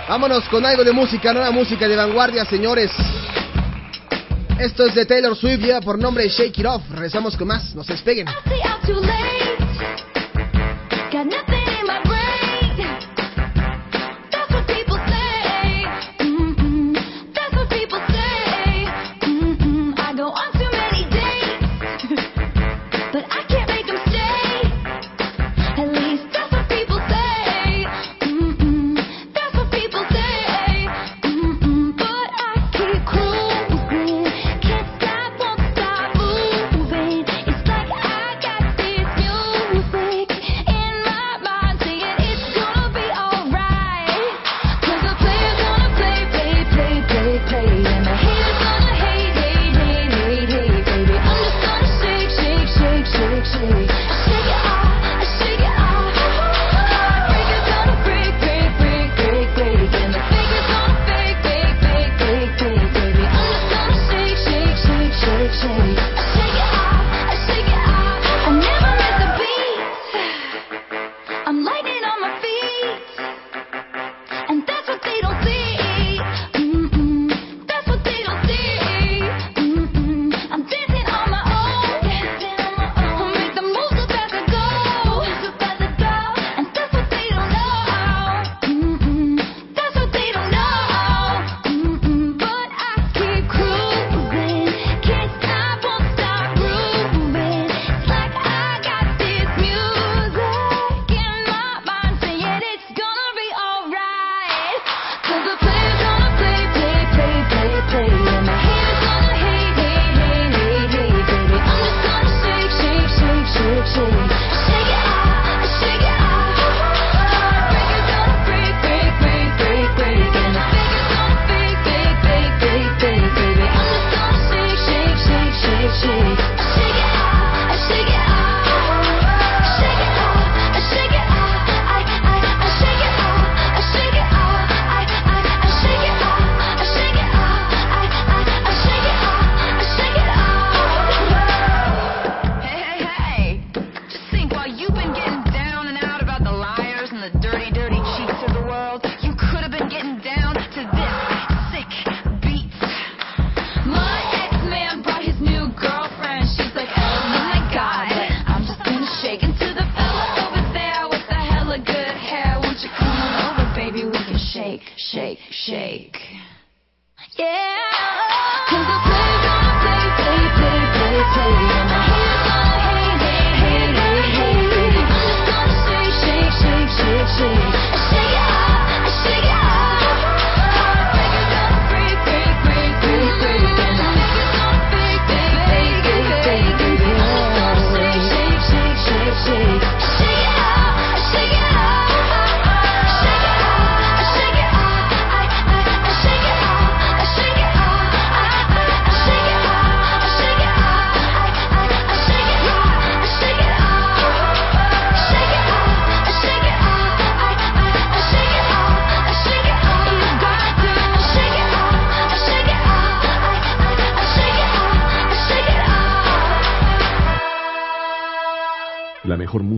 Vámonos con algo de música, nueva música de vanguardia, señores. Esto es de Taylor Swift, ya por nombre Shake It Off. Regresamos con más, no se despeguen.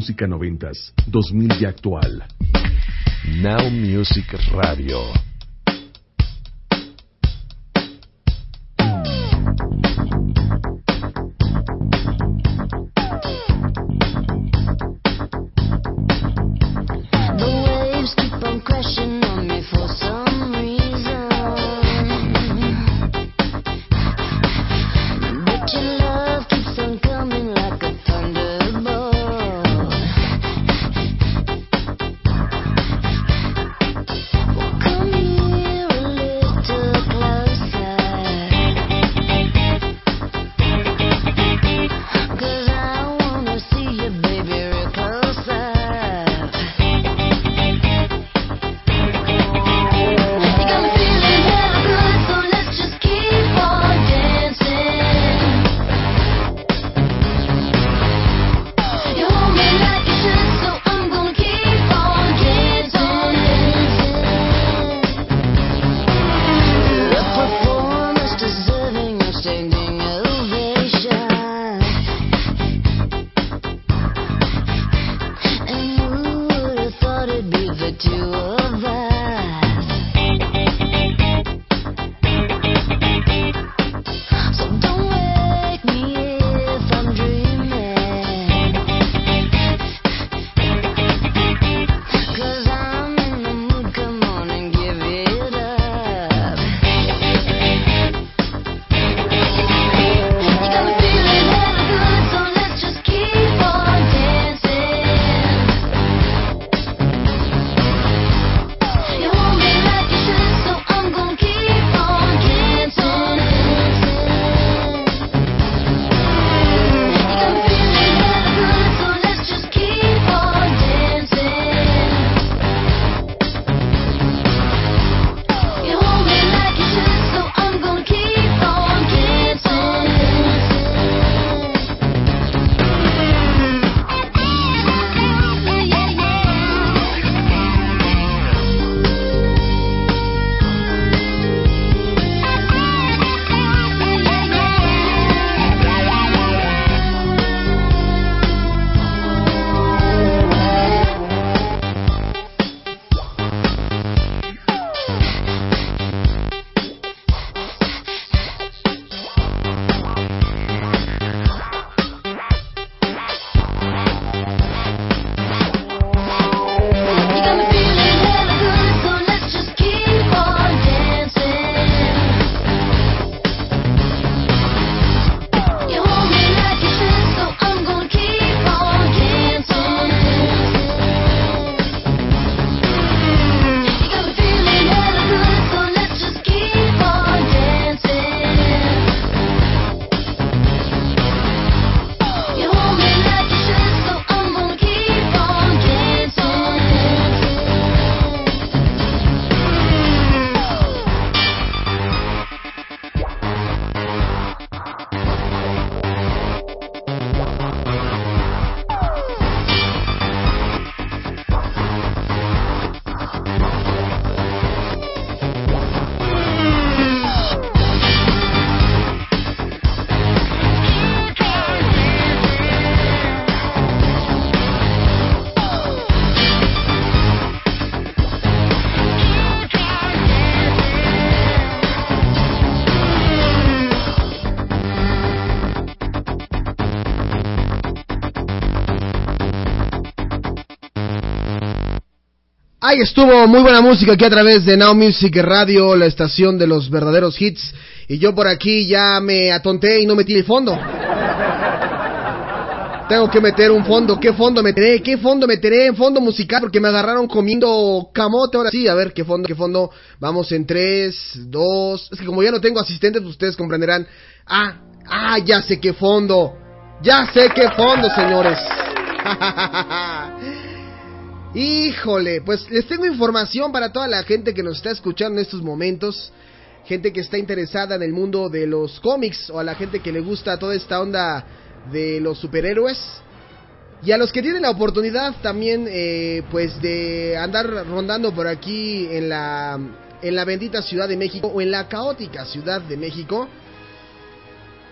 Música noventas, 2000 y actual. Now Music Radio. Ahí estuvo muy buena música aquí a través de Now Music Radio, la estación de los verdaderos hits. Y yo por aquí ya me atonté y no metí el fondo. Tengo que meter un fondo. ¿Qué fondo meteré? ¿Qué fondo meteré? En fondo musical porque me agarraron comiendo camote. Ahora sí, a ver, ¿qué fondo? ¿Qué fondo? Vamos en 3, 2. Es que como ya no tengo asistentes, ustedes comprenderán. Ah, ah, ya sé qué fondo. Ya sé qué fondo, señores. Híjole, pues les tengo información para toda la gente que nos está escuchando en estos momentos. Gente que está interesada en el mundo de los cómics o a la gente que le gusta toda esta onda de los superhéroes. Y a los que tienen la oportunidad también, eh, pues de andar rondando por aquí en la, en la bendita Ciudad de México o en la caótica Ciudad de México,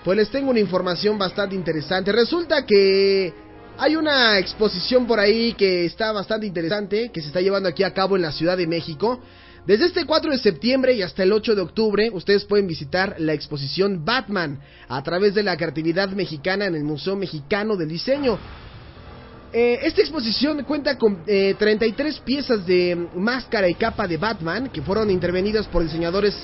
pues les tengo una información bastante interesante. Resulta que Hay una exposición por ahí que está bastante interesante, que se está llevando aquí a cabo en la Ciudad de México. Desde este 4 de septiembre y hasta el 8 de octubre, ustedes pueden visitar la exposición Batman a través de la creatividad mexicana en el Museo Mexicano del Diseño. Eh, esta exposición cuenta con eh, 33 piezas de máscara y capa de Batman que fueron intervenidas por diseñadores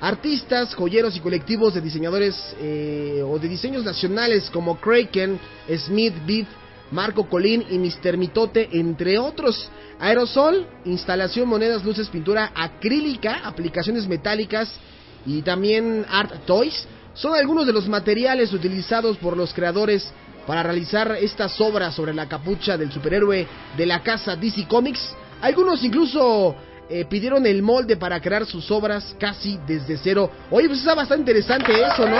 artistas, joyeros y colectivos de diseñadores eh, o de diseños nacionales como Kraken, Smith, Beat, Marco Colín y Mr. Mitote, entre otros. Aerosol, instalación, monedas, luces, pintura acrílica, aplicaciones metálicas y también Art Toys son algunos de los materiales utilizados por los creadores para realizar estas obras sobre la capucha del superhéroe de la casa DC Comics. Algunos incluso eh, pidieron el molde para crear sus obras casi desde cero. Oye, pues está bastante interesante eso, ¿no?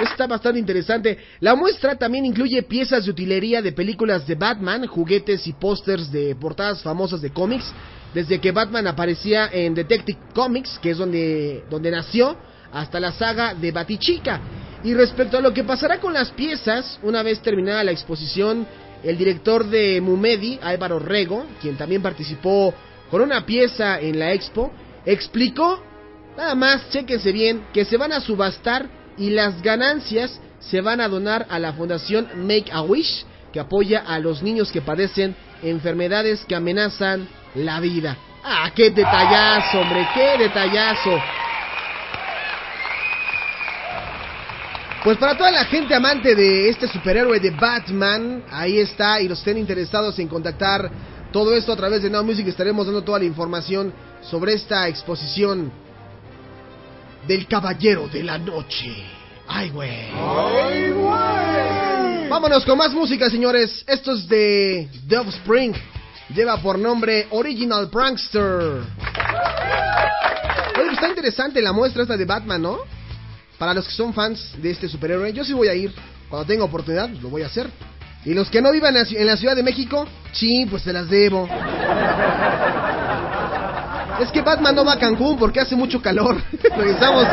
Está bastante interesante. La muestra también incluye piezas de utilería de películas de Batman, juguetes y pósters de portadas famosas de cómics. Desde que Batman aparecía en Detective Comics, que es donde, donde nació, hasta la saga de Batichica. Y respecto a lo que pasará con las piezas, una vez terminada la exposición, el director de Mumedi, Álvaro Rego, quien también participó con una pieza en la expo, explicó, nada más, chéquense bien, que se van a subastar y las ganancias se van a donar a la fundación Make a Wish, que apoya a los niños que padecen enfermedades que amenazan la vida. Ah, qué detallazo, hombre, qué detallazo. Pues para toda la gente amante de este superhéroe de Batman, ahí está, y los estén interesados en contactar todo esto a través de Now Music, estaremos dando toda la información sobre esta exposición del Caballero de la Noche. Ay, güey. Vámonos con más música, señores. Esto es de The Offspring. Lleva por nombre Original Prankster. Oye, pues está interesante la muestra esta de Batman, ¿no? Para los que son fans de este superhéroe, yo sí voy a ir. Cuando tenga oportunidad, lo voy a hacer. Y los que no vivan en la Ciudad de México, sí, pues se las debo. Es que Batman no va a Cancún porque hace mucho calor. Regresamos.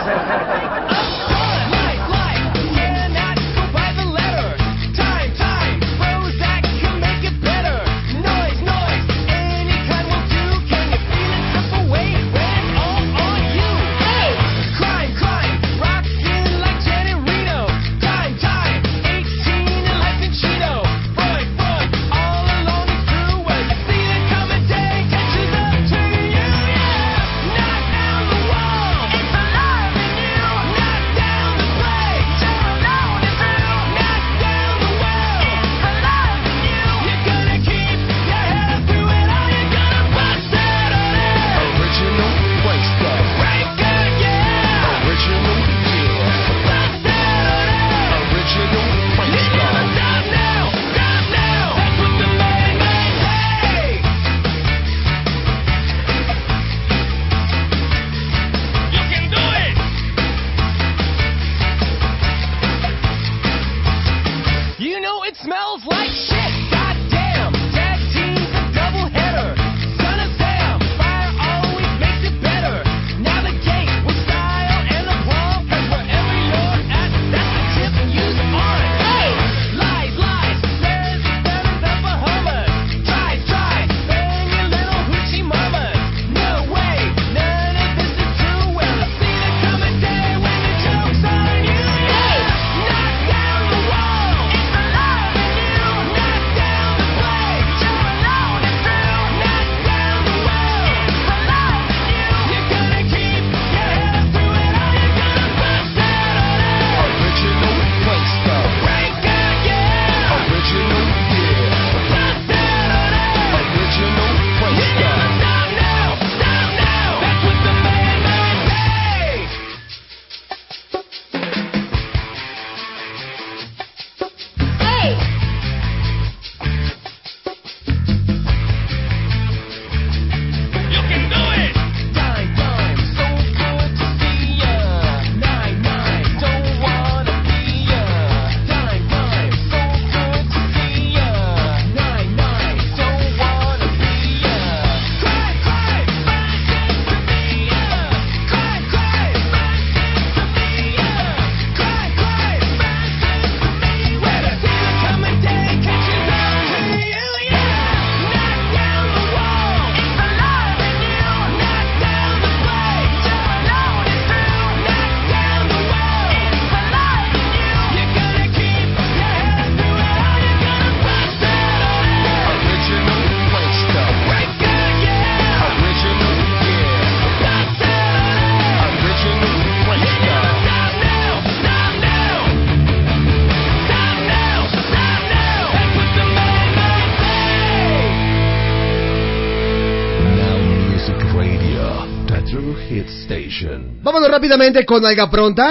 rápidamente con Alga Pronta.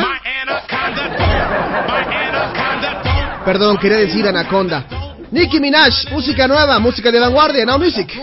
Perdón, quería decir Anaconda. Nicki Minaj, música nueva, música de vanguardia, Now Music.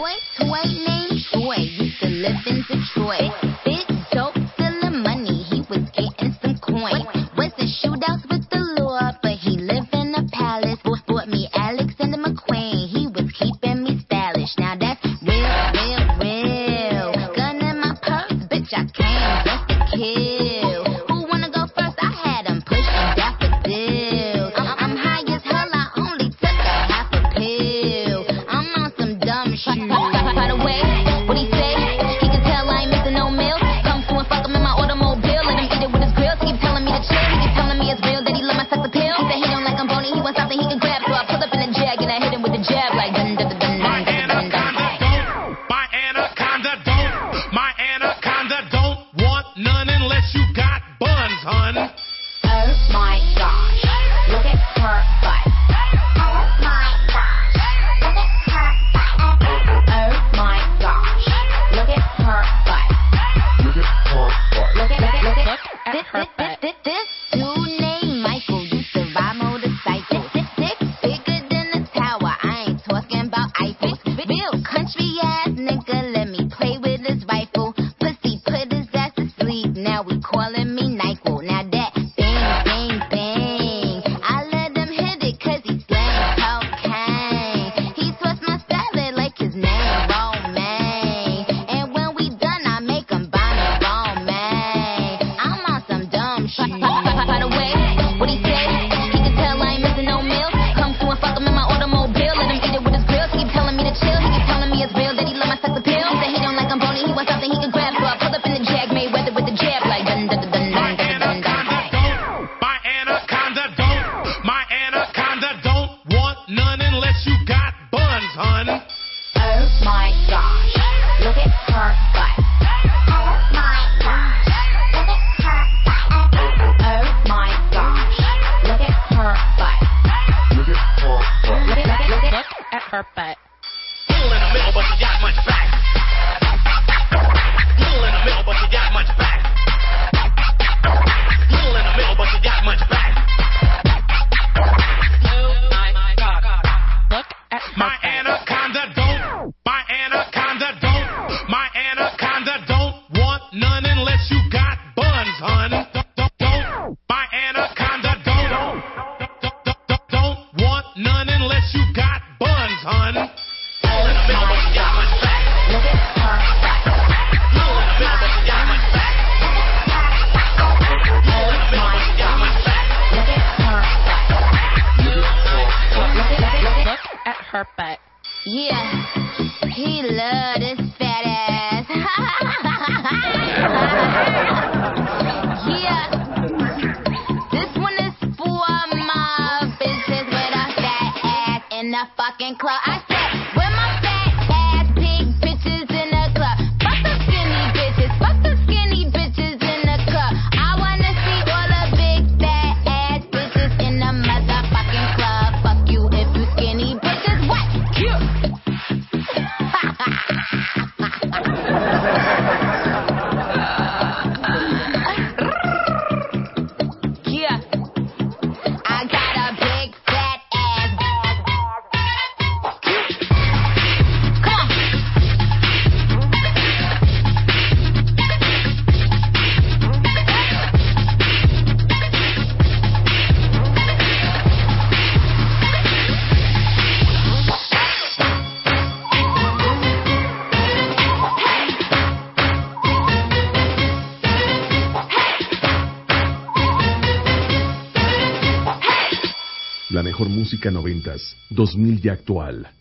música noventas, 2000 y actual.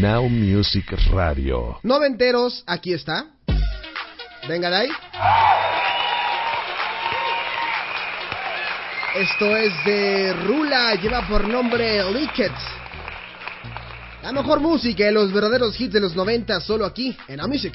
Now Music Radio. Noventeros, aquí está. Venga de ahí. Esto es de Rula, lleva por nombre Licket. La mejor música y los verdaderos hits de los 90 solo aquí en A Music.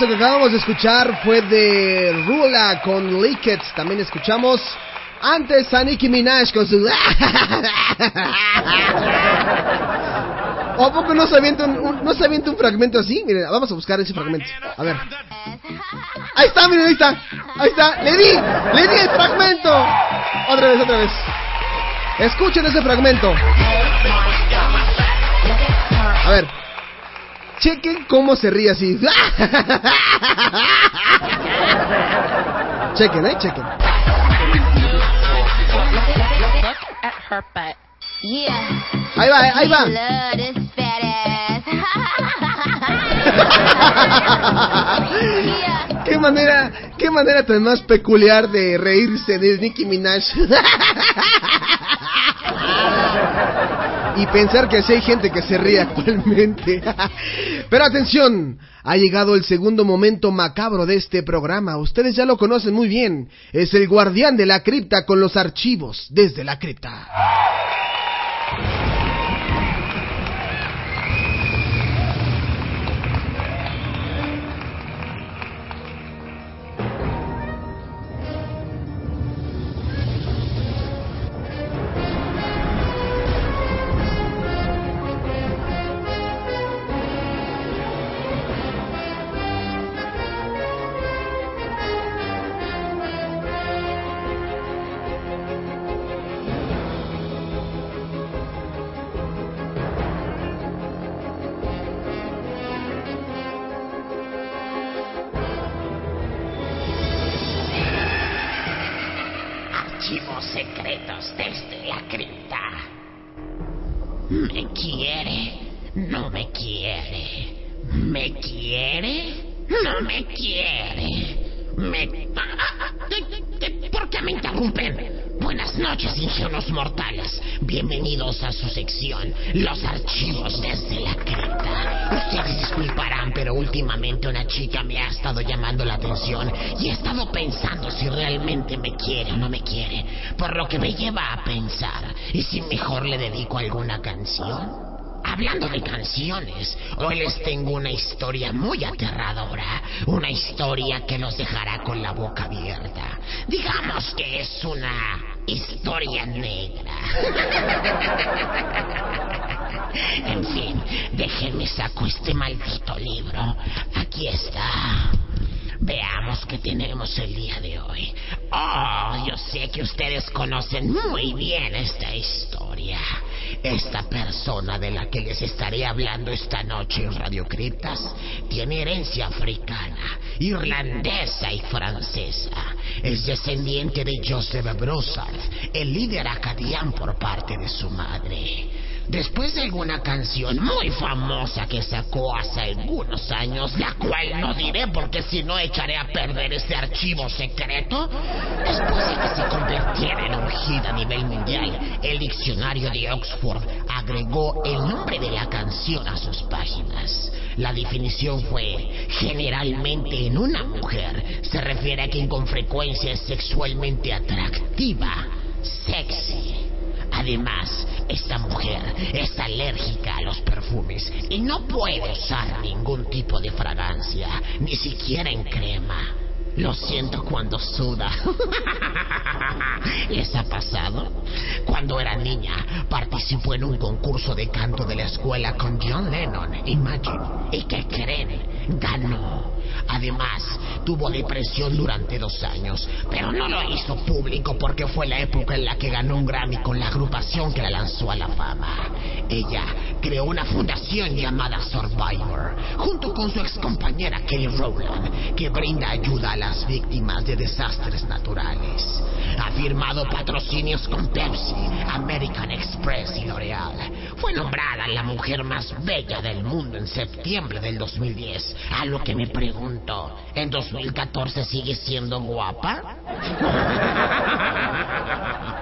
Eso que acabamos de escuchar fue de Rula con Lickets. También escuchamos antes a Nicki Minaj con su... ¿O a poco no se avienta un, no se avienta un fragmento así? Miren, vamos a buscar ese fragmento. A ver. Ahí está, miren, ahí está. Ahí está. Le di, le di el fragmento. Otra vez, otra vez. Escuchen ese fragmento. A ver. Chequen cómo se ríe así. chequen, eh, chequen. Ahí va, eh, ahí va. Qué manera, qué manera tan más peculiar de reírse de Nicki Minaj. y pensar que así hay gente que se ríe actualmente. Pero atención, ha llegado el segundo momento macabro de este programa. Ustedes ya lo conocen muy bien. Es el guardián de la cripta con los archivos desde la cripta. Pensando si realmente me quiere o no me quiere. Por lo que me lleva a pensar, ¿y si mejor le dedico alguna canción? Hablando de canciones, hoy les tengo una historia muy aterradora, una historia que los dejará con la boca abierta. Digamos que es una historia negra. En fin, déjenme saco este maldito libro. Aquí está. Veamos qué tenemos el día de hoy. Oh, yo sé que ustedes conocen muy bien esta historia. Esta persona de la que les estaré hablando esta noche en Radio Criptas tiene herencia africana, irlandesa y francesa. Es descendiente de Joseph Broussard, el líder acadián por parte de su madre. Después de alguna canción muy famosa que sacó hace algunos años, la cual no diré porque si no echaré a perder este archivo secreto, después de que se convirtiera en un hit a nivel mundial, el diccionario de Oxford agregó el nombre de la canción a sus páginas. La definición fue, generalmente en una mujer, se refiere a quien con frecuencia es sexualmente atractiva, sexy. Además, esta mujer es alérgica a los perfumes y no puede usar ningún tipo de fragancia, ni siquiera en crema. Lo siento cuando suda. ¿Les ha pasado? Cuando era niña, participó en un concurso de canto de la escuela con John Lennon, Imagine. ¿Y qué creen? Ganó. Además, tuvo depresión durante dos años, pero no lo hizo público porque fue la época en la que ganó un Grammy con la agrupación que la lanzó a la fama. Ella creó una fundación llamada Survivor, junto con su excompañera Kelly Rowland, que brinda ayuda a las víctimas de desastres naturales. Ha firmado patrocinios con Pepsi, American Express y L'Oreal. Fue nombrada la mujer más bella del mundo en septiembre del 2010, a lo que me pregunto, ¿en 2014 sigue siendo guapa?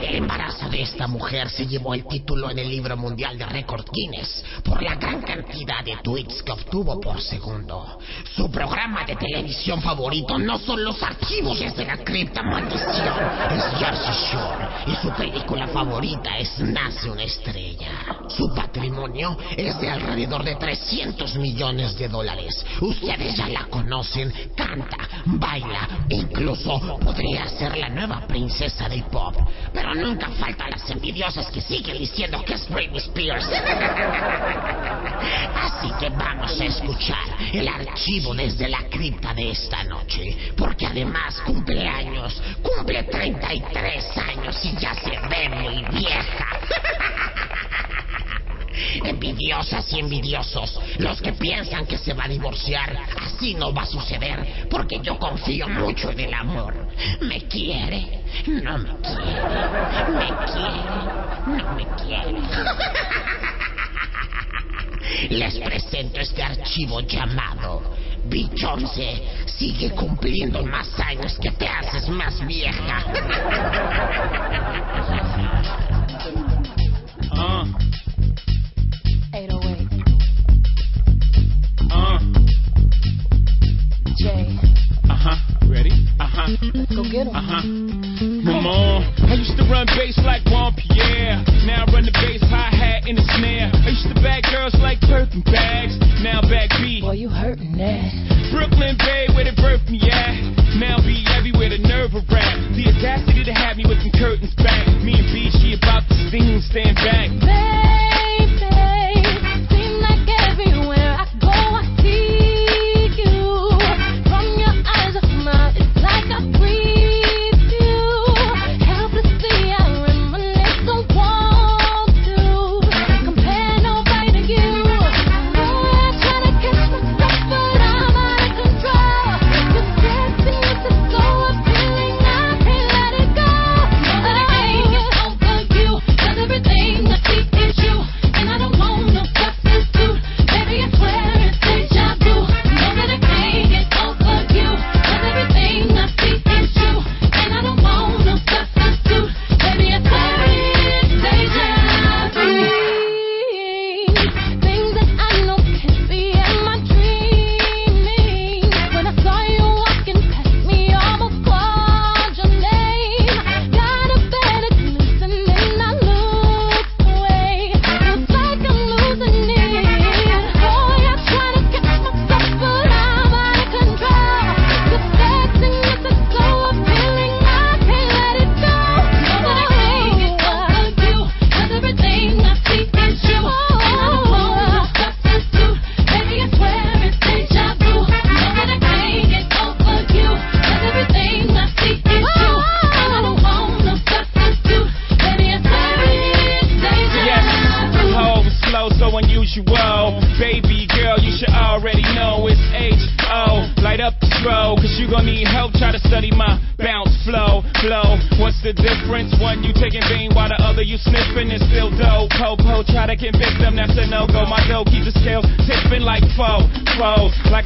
El embarazo de esta mujer se llevó el título en el libro mundial de récord Guinness por la gran cantidad de tweets que obtuvo por segundo. Su programa de televisión favorito no son los archivos desde la cripta maldición, es Jersey Shore y su película favorita es Nace una estrella. Su patrimonio es de alrededor de 300 millones de dólares. Ustedes ya la conocen, canta, baila, incluso podría ser la nueva princesa del pop. Pero nunca faltan las envidiosas que siguen diciendo que es Britney Spears. Así que vamos a escuchar el archivo desde la cripta de esta noche. Porque además cumple años, cumple 33 años y ya se ve muy vieja. Envidiosas y envidiosos, los que piensan que se va a divorciar, así no va a suceder, porque yo confío mucho en el amor. ¿Me quiere? No me quiere. ¿Me quiere? No me quiere. Les presento este archivo llamado Beyoncé sigue cumpliendo más años que te haces más vieja. Uh. Jay, Uh huh. Ready? Uh huh. let's go get him. Uh huh. Mama, I used to run bass like Juan Pierre. Now I run the bass hi hat in the snare. I used to bag girls like Birkin bags. Now back B. Boy, you hurting that. Brooklyn Bay, where they birthed me at. Now be everywhere, the nerve of rap. The audacity to have me with some curtains back. Me and B, she about to sting, stand back. Baby,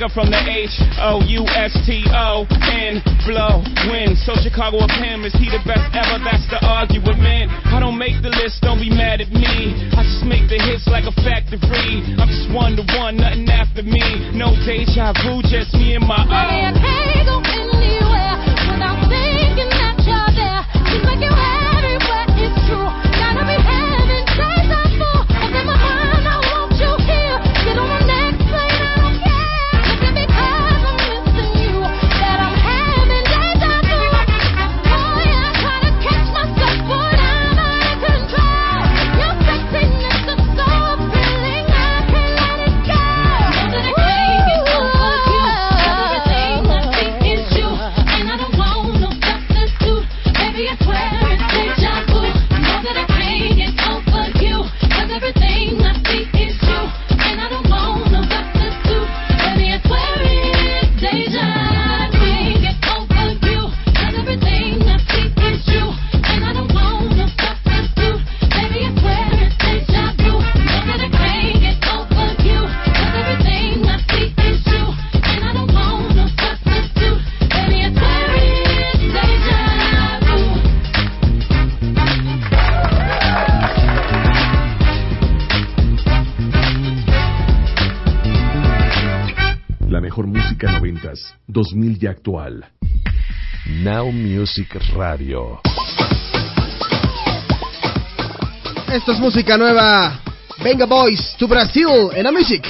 foe. From the H-O-U-S-T-O. N, blow, win. So Chicago of him, is he the best ever? That's the argument. I don't make the list, don't be mad at me. I just make the hits like a factory. I'm just one to one, nothing after me. No deja vu, just me and my Baby, I can't go anywhere without thinking that you're there. Like you're 90, 2000 y actual. Now Music Radio. Esto es música nueva. Venga Boys, to Brasil en la Music.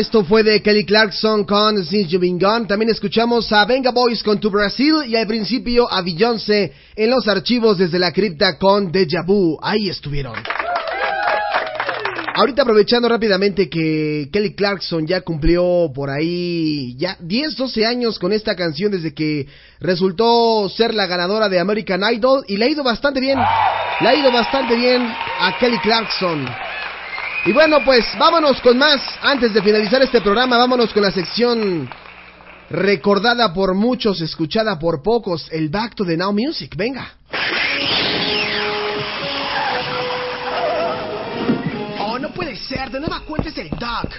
Esto fue de Kelly Clarkson con Since You Been Gone. También escuchamos a Venga Boys con Tu Brasil y al principio a Beyoncé en los archivos desde la cripta con Deja Vu. Ahí estuvieron. Ahorita aprovechando rápidamente que Kelly Clarkson ya cumplió por ahí ya 10, 12 años con esta canción desde que resultó ser la ganadora de American Idol y le ha ido bastante bien, le ha ido bastante bien a Kelly Clarkson. Y bueno, pues vámonos con más. Antes de finalizar este programa, vámonos con la sección recordada por muchos, escuchada por pocos, el Back to the Now Music. Venga. Oh, no puede ser. De nueva cuenta es el Doc.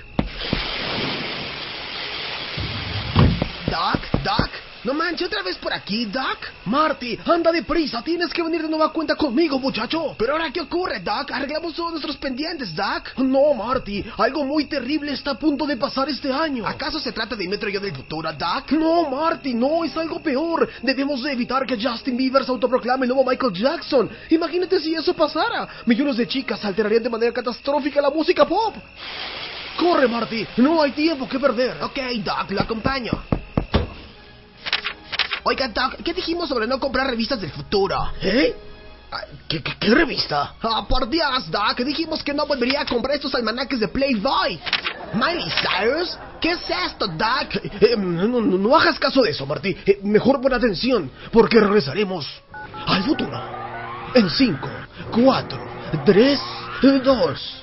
Doc, Doc. No manches, otra vez por aquí, Doc. Marty, anda deprisa. Tienes que venir de nueva cuenta conmigo, muchacho. Pero ahora, ¿qué ocurre, Doc? Arreglamos todos nuestros pendientes, Doc. No, Marty. Algo muy terrible está a punto de pasar este año. ¿Acaso se trata de Metro Yo del futuro, Doc? No, Marty, no. Es algo peor. Debemos de evitar que Justin Bieber se autoproclame el nuevo Michael Jackson. Imagínate si eso pasara. Millones de chicas alterarían de manera catastrófica la música pop. Corre, Marty. No hay tiempo que perder. Ok, Doc, lo acompaño. Oiga, Doc, ¿qué dijimos sobre no comprar revistas del futuro? ¿Eh? Ah, ¿Qué, qué, qué revista? Ah, por Dios, Doc, dijimos que no volvería a comprar estos almanaques de Playboy. ¿Miley Cyrus? ¿Qué es esto, Doc? Eh, no, no, no hagas caso de eso, Marty. Eh, mejor pon atención, porque regresaremos al futuro. En 5, 4, 3, 2.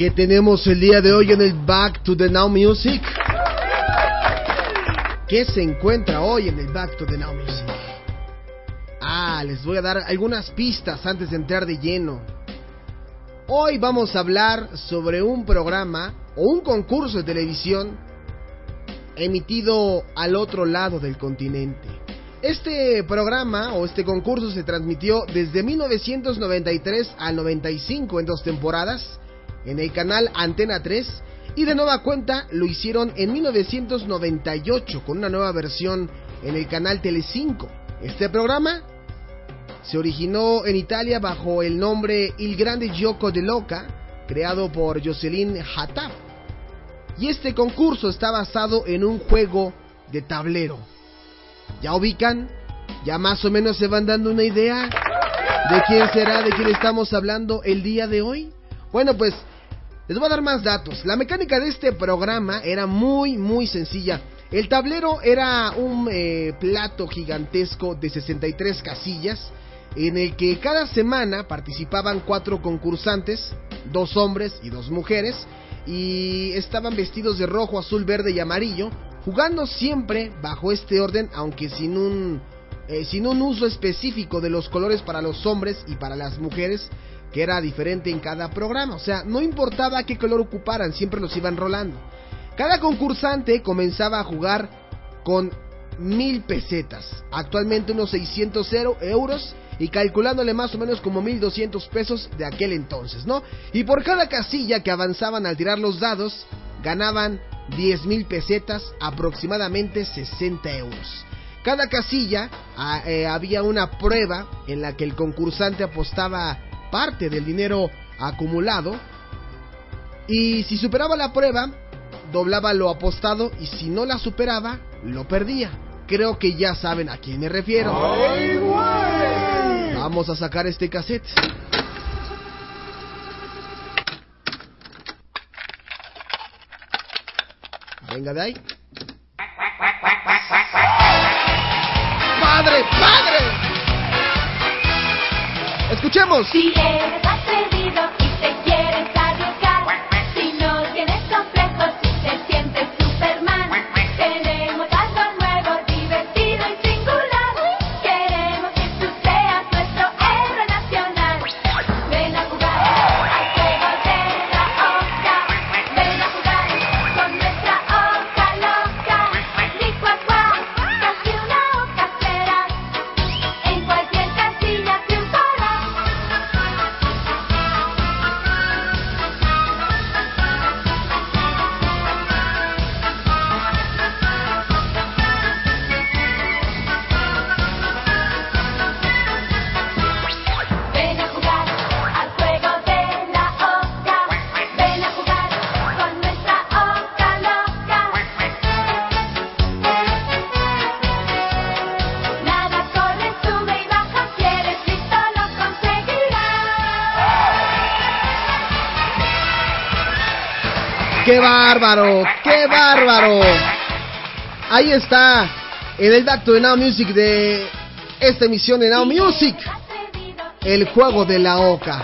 ¿Qué tenemos el día de hoy en el Back to the Now Music? ¿Qué se encuentra hoy en el Back to the Now Music? Ah, les voy a dar algunas pistas antes de entrar de lleno. Hoy vamos a hablar sobre un programa o un concurso de televisión emitido al otro lado del continente. Este programa o este concurso se transmitió desde 1993 al 95 en dos temporadas en el canal Antena 3 y de nueva cuenta lo hicieron en 1998 con una nueva versión en el canal Telecinco. Este programa se originó en Italia bajo el nombre Il Grande Gioco de Loca, creado por Jocelyn Hattaf. Y este concurso está basado en un juego de tablero. ¿Ya ubican? ¿Ya más o menos se van dando una idea de quién será, de quién estamos hablando el día de hoy? Bueno, pues les voy a dar más datos. La mecánica de este programa era muy, muy sencilla. El tablero era un eh, plato gigantesco de 63 casillas en el que cada semana participaban cuatro concursantes, dos hombres y dos mujeres, y estaban vestidos de rojo, azul, verde y amarillo, jugando siempre bajo este orden, aunque sin un, eh, sin un uso específico de los colores para los hombres y para las mujeres, que era diferente en cada programa. O sea, no importaba qué color ocuparan, siempre los iban rolando. Cada concursante comenzaba a jugar con mil pesetas, actualmente unos 600 euros y calculándole más o menos como 1200 pesos de aquel entonces, ¿no? Y por cada casilla que avanzaban al tirar los dados, ganaban 10 mil pesetas, aproximadamente 60 euros. Cada casilla ah, eh, había una prueba en la que el concursante apostaba parte del dinero acumulado y si superaba la prueba doblaba lo apostado y si no la superaba lo perdía. Creo que ya saben a quién me refiero. Vamos a sacar este cassette. Venga de ahí. ¡Padre, padre! Escuchemos. Bárbaro! ¡Qué bárbaro! Ahí está, en el dato de Now Music de esta emisión de Now Music, el juego de la oca.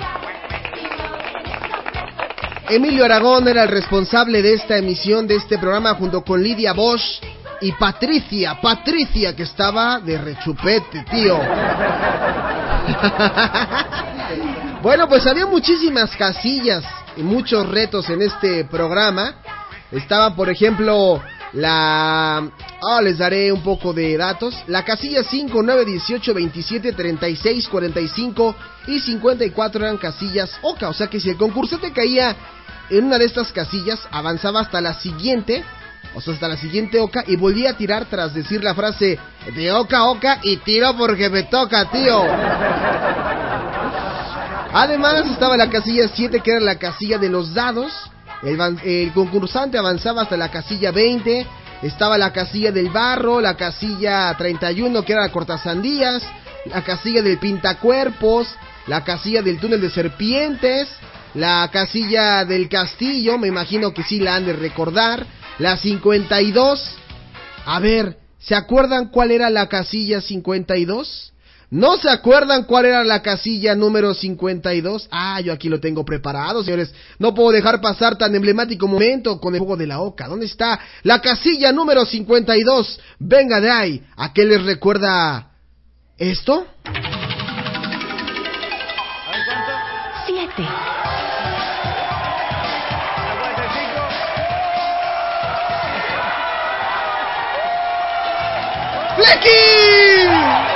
Emilio Aragón era el responsable de esta emisión, de este programa, junto con Lidia Bosch y Patricia. Patricia, que estaba de rechupete, tío. bueno, pues había muchísimas casillas y muchos retos en este programa. Estaba, por ejemplo, la... Ah, les daré un poco de datos. La casilla 5, 9, 18, 27, 36, 45 y 54 eran casillas oca. O sea que si el concursante caía en una de estas casillas, avanzaba hasta la siguiente, o sea, hasta la siguiente oca y volvía a tirar tras decir la frase de oca oca y tiro porque me toca, tío. Además estaba la casilla 7 que era la casilla de los dados. El, concursante avanzaba hasta la casilla 20. Estaba la casilla del barro, la casilla 31 que era la cortasandías, la casilla del pintacuerpos, la casilla del túnel de serpientes, la casilla del castillo, me imagino que sí la han de recordar, la 52. A ver, ¿se acuerdan cuál era la casilla 52? ¿No se acuerdan cuál era la casilla número 52? Ah, yo aquí lo tengo preparado, señores. No puedo dejar pasar tan emblemático momento con el juego de la oca. ¿Dónde está la casilla número 52? Venga de ahí. ¿A qué les recuerda esto? Siete. ¡Flecky!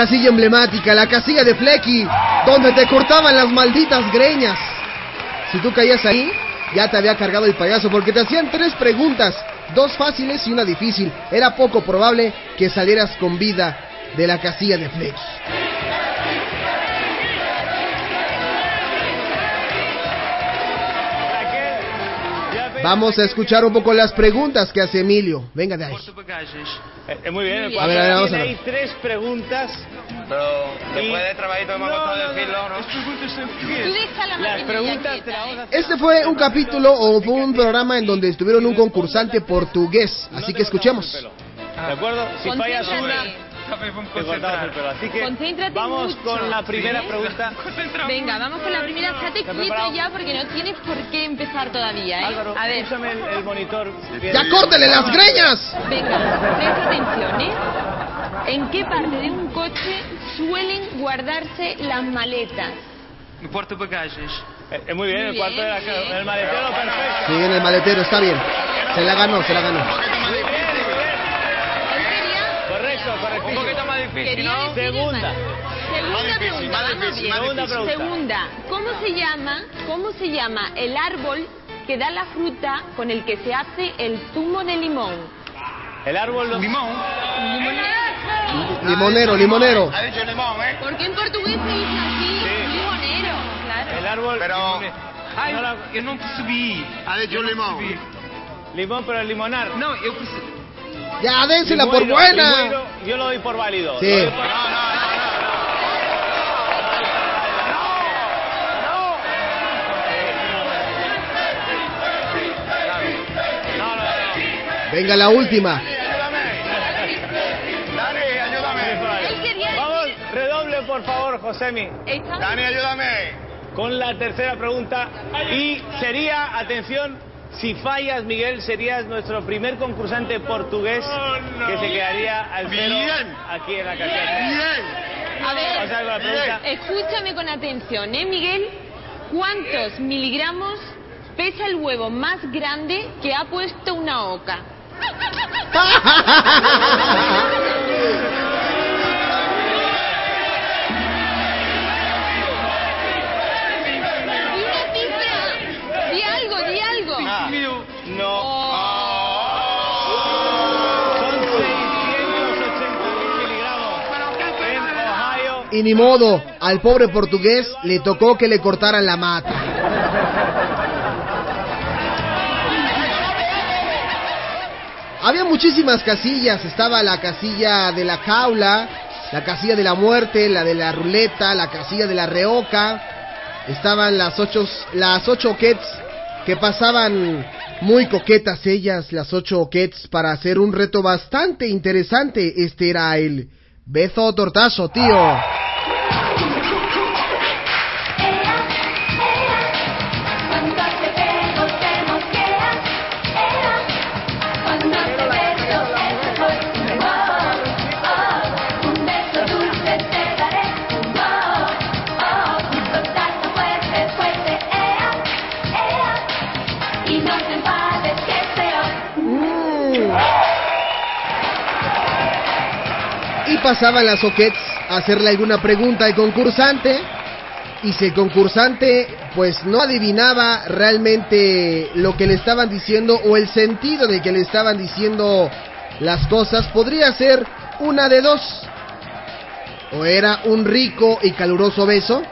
Casilla emblemática, la casilla de Flecky, donde te cortaban las malditas greñas. Si tú caías ahí, ya te había cargado el payaso porque te hacían tres preguntas, dos fáciles y una difícil. Era poco probable que salieras con vida de la casilla de Flecky. Vamos a escuchar un poco las preguntas que hace Emilio. Venga de ahí. Eh, muy bien, el A ver, a ver, vamos a ver. ahí tres preguntas. Pero después de trabajito hemos ¿no? Tú deja la Las preguntas te las vamos a Este fue un capítulo o fue un programa en donde estuvieron un concursante portugués. Así que escuchemos. ¿De acuerdo? Si fallas una, te. Así que Concéntrate vamos mucho. con la primera Sí. pregunta. Venga, vamos con la primera. Estate ¿Estás quieto ya porque no tienes por qué empezar todavía, ¿eh? Álvaro, A ver. úsame el, el monitor. ¡Ya córtele las greñas! Venga, presta atención, ¿eh? ¿En qué parte de un coche suelen guardarse las maletas? No porta-bagagens. Eh, muy bien, Muy el cuarto bien, de la el maletero, perfecto. Sí, en el maletero, está bien. Se la ganó, se la ganó. Correcto, difícil, Quería ¿no? Segunda. Segunda pregunta. Segunda pregunta. Segunda, ¿cómo se llama, cómo se llama el árbol que da la fruta con el que se hace el zumo de limón? El árbol. Limón. Limonero, limonero. Ha dicho limón, ¿eh? Porque en portugués se dice así, limonero, claro. El árbol. Pero- Ai, no, eu não percebi. Ha dicho limón. Limón, pero el limonar. No, eu percebi. Ya, dénsela por buena. yo lo doy por válido. Sí. Lo doy por- Venga, la última. Dani, ayúdame. Vamos, redoble por favor, Josemi. Dani, ayúdame. Con la tercera pregunta. Y sería, atención, si fallas, Miguel, serías nuestro primer concursante portugués que se quedaría al cero Bien. aquí en la caseta. A ver, Vamos a ver con la pregunta. escúchame con atención, ¿eh, Miguel? ¿Cuántos miligramos pesa el huevo más grande que ha puesto una oca? No. Y ni modo, al pobre portugués le tocó que le cortaran la mata. Había muchísimas casillas, estaba la casilla de la jaula, la casilla de la muerte, la de la ruleta, la casilla de la reoca, estaban las ocho, las ocho quets que pasaban muy coquetas ellas, las ocho kets, para hacer un reto bastante interesante. Este era el beso tortazo, tío. Pasaban las oquets a hacerle alguna pregunta al concursante. Y si el concursante pues no adivinaba realmente lo que le estaban diciendo o el sentido de que le estaban diciendo las cosas, podría ser una de dos. O era un rico y caluroso beso.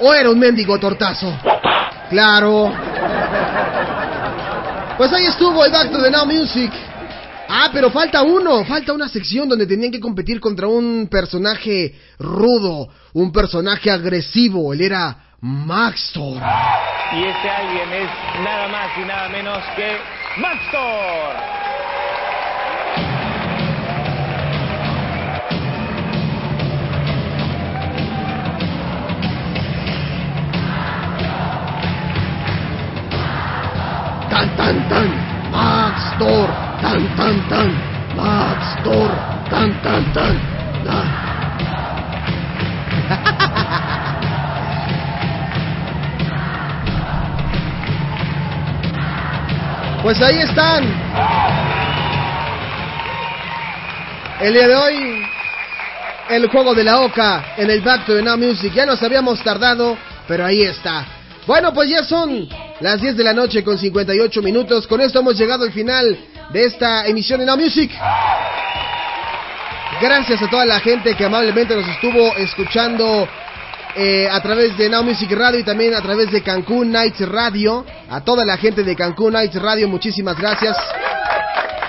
O era un mendigo tortazo. Claro. Pues ahí estuvo el Back to the Now Music. Ah, pero falta uno, falta una sección donde tenían que competir contra un personaje rudo, un personaje agresivo. Él era Maxtor. Y este alguien es nada más y nada menos que Maxtor. Tan tan tan, Maxtor, tan tan tan, Maxtor, tan tan tan. tan. Pues ahí están. El día de hoy, el juego de la Oca en el Back to the Now Music. Ya nos habíamos tardado, pero ahí está. Bueno, pues ya son las 10 de la noche con 58 minutos. Con esto hemos llegado al final de esta emisión de Now Music. Gracias a toda la gente que amablemente nos estuvo escuchando eh, a través de Now Music Radio y también a través de Cancún Nights Radio. A toda la gente de Cancún Nights Radio, muchísimas gracias.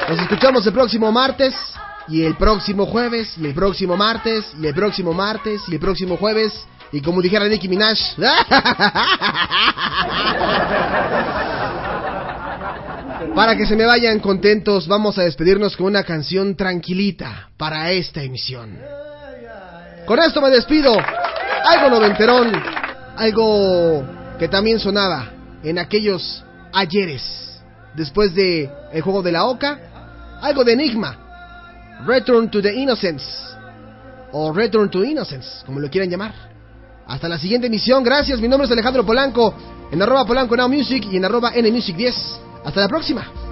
Nos escuchamos el próximo martes y el próximo jueves y el próximo martes y el próximo martes y el próximo jueves. Y como dijera Nicki Minaj. Para que se me vayan contentos, vamos a despedirnos con una canción tranquilita para esta emisión. Con esto me despido. Algo noventerón, algo que también sonaba en aquellos ayeres. Después de El juego de la Oca, algo de Enigma. Return to the Innocence. O Return to Innocence, como lo quieran llamar. Hasta la siguiente emisión. Gracias. Mi nombre es Alejandro Polanco. En arroba Polanco Now Music y en arroba NMusic 10. Hasta la próxima.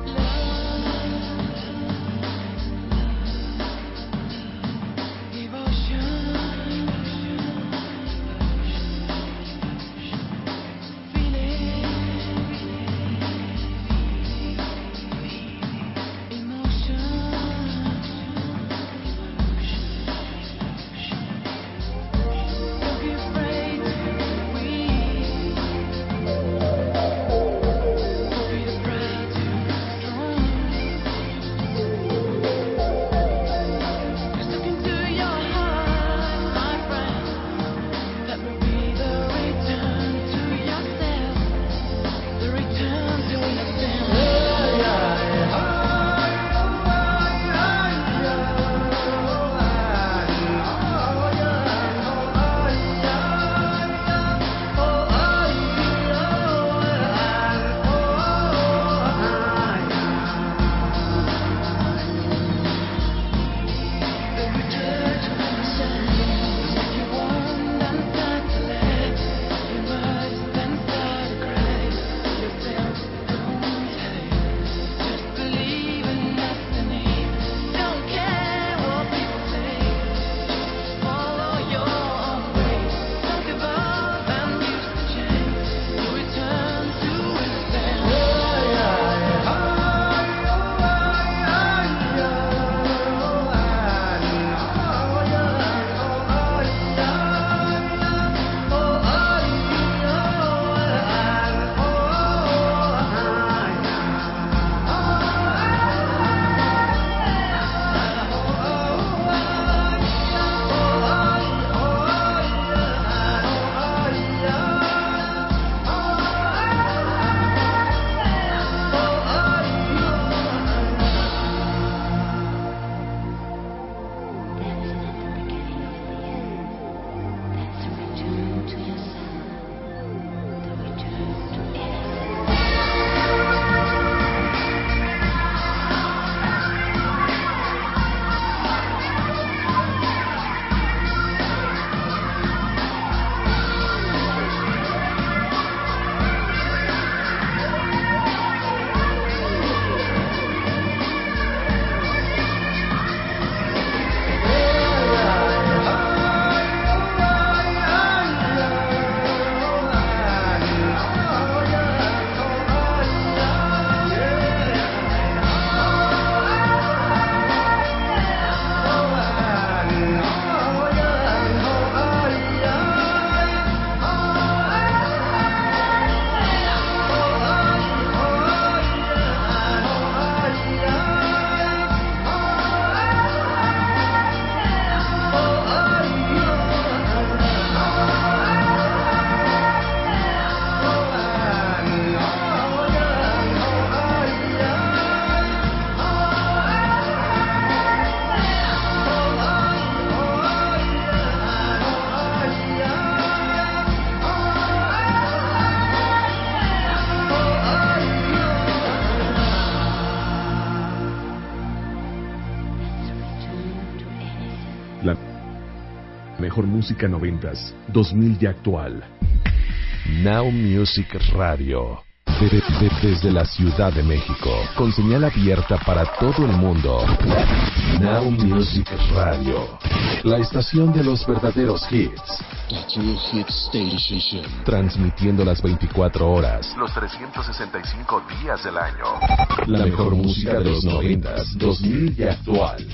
Música noventas, 2000 y actual. Now Music Radio. De- de- desde la Ciudad de México, con señal abierta para todo el mundo. Now Music Radio. La estación de los verdaderos hits. Transmitiendo las 24 horas. Los 365 días del año. La mejor música de los 90, 2000 y actual.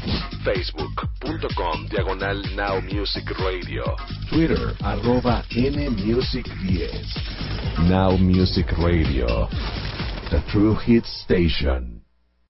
Facebook.com Diagonal Now Music Radio. Twitter arroba NMusic10. Now Music Radio. The True Hit Station.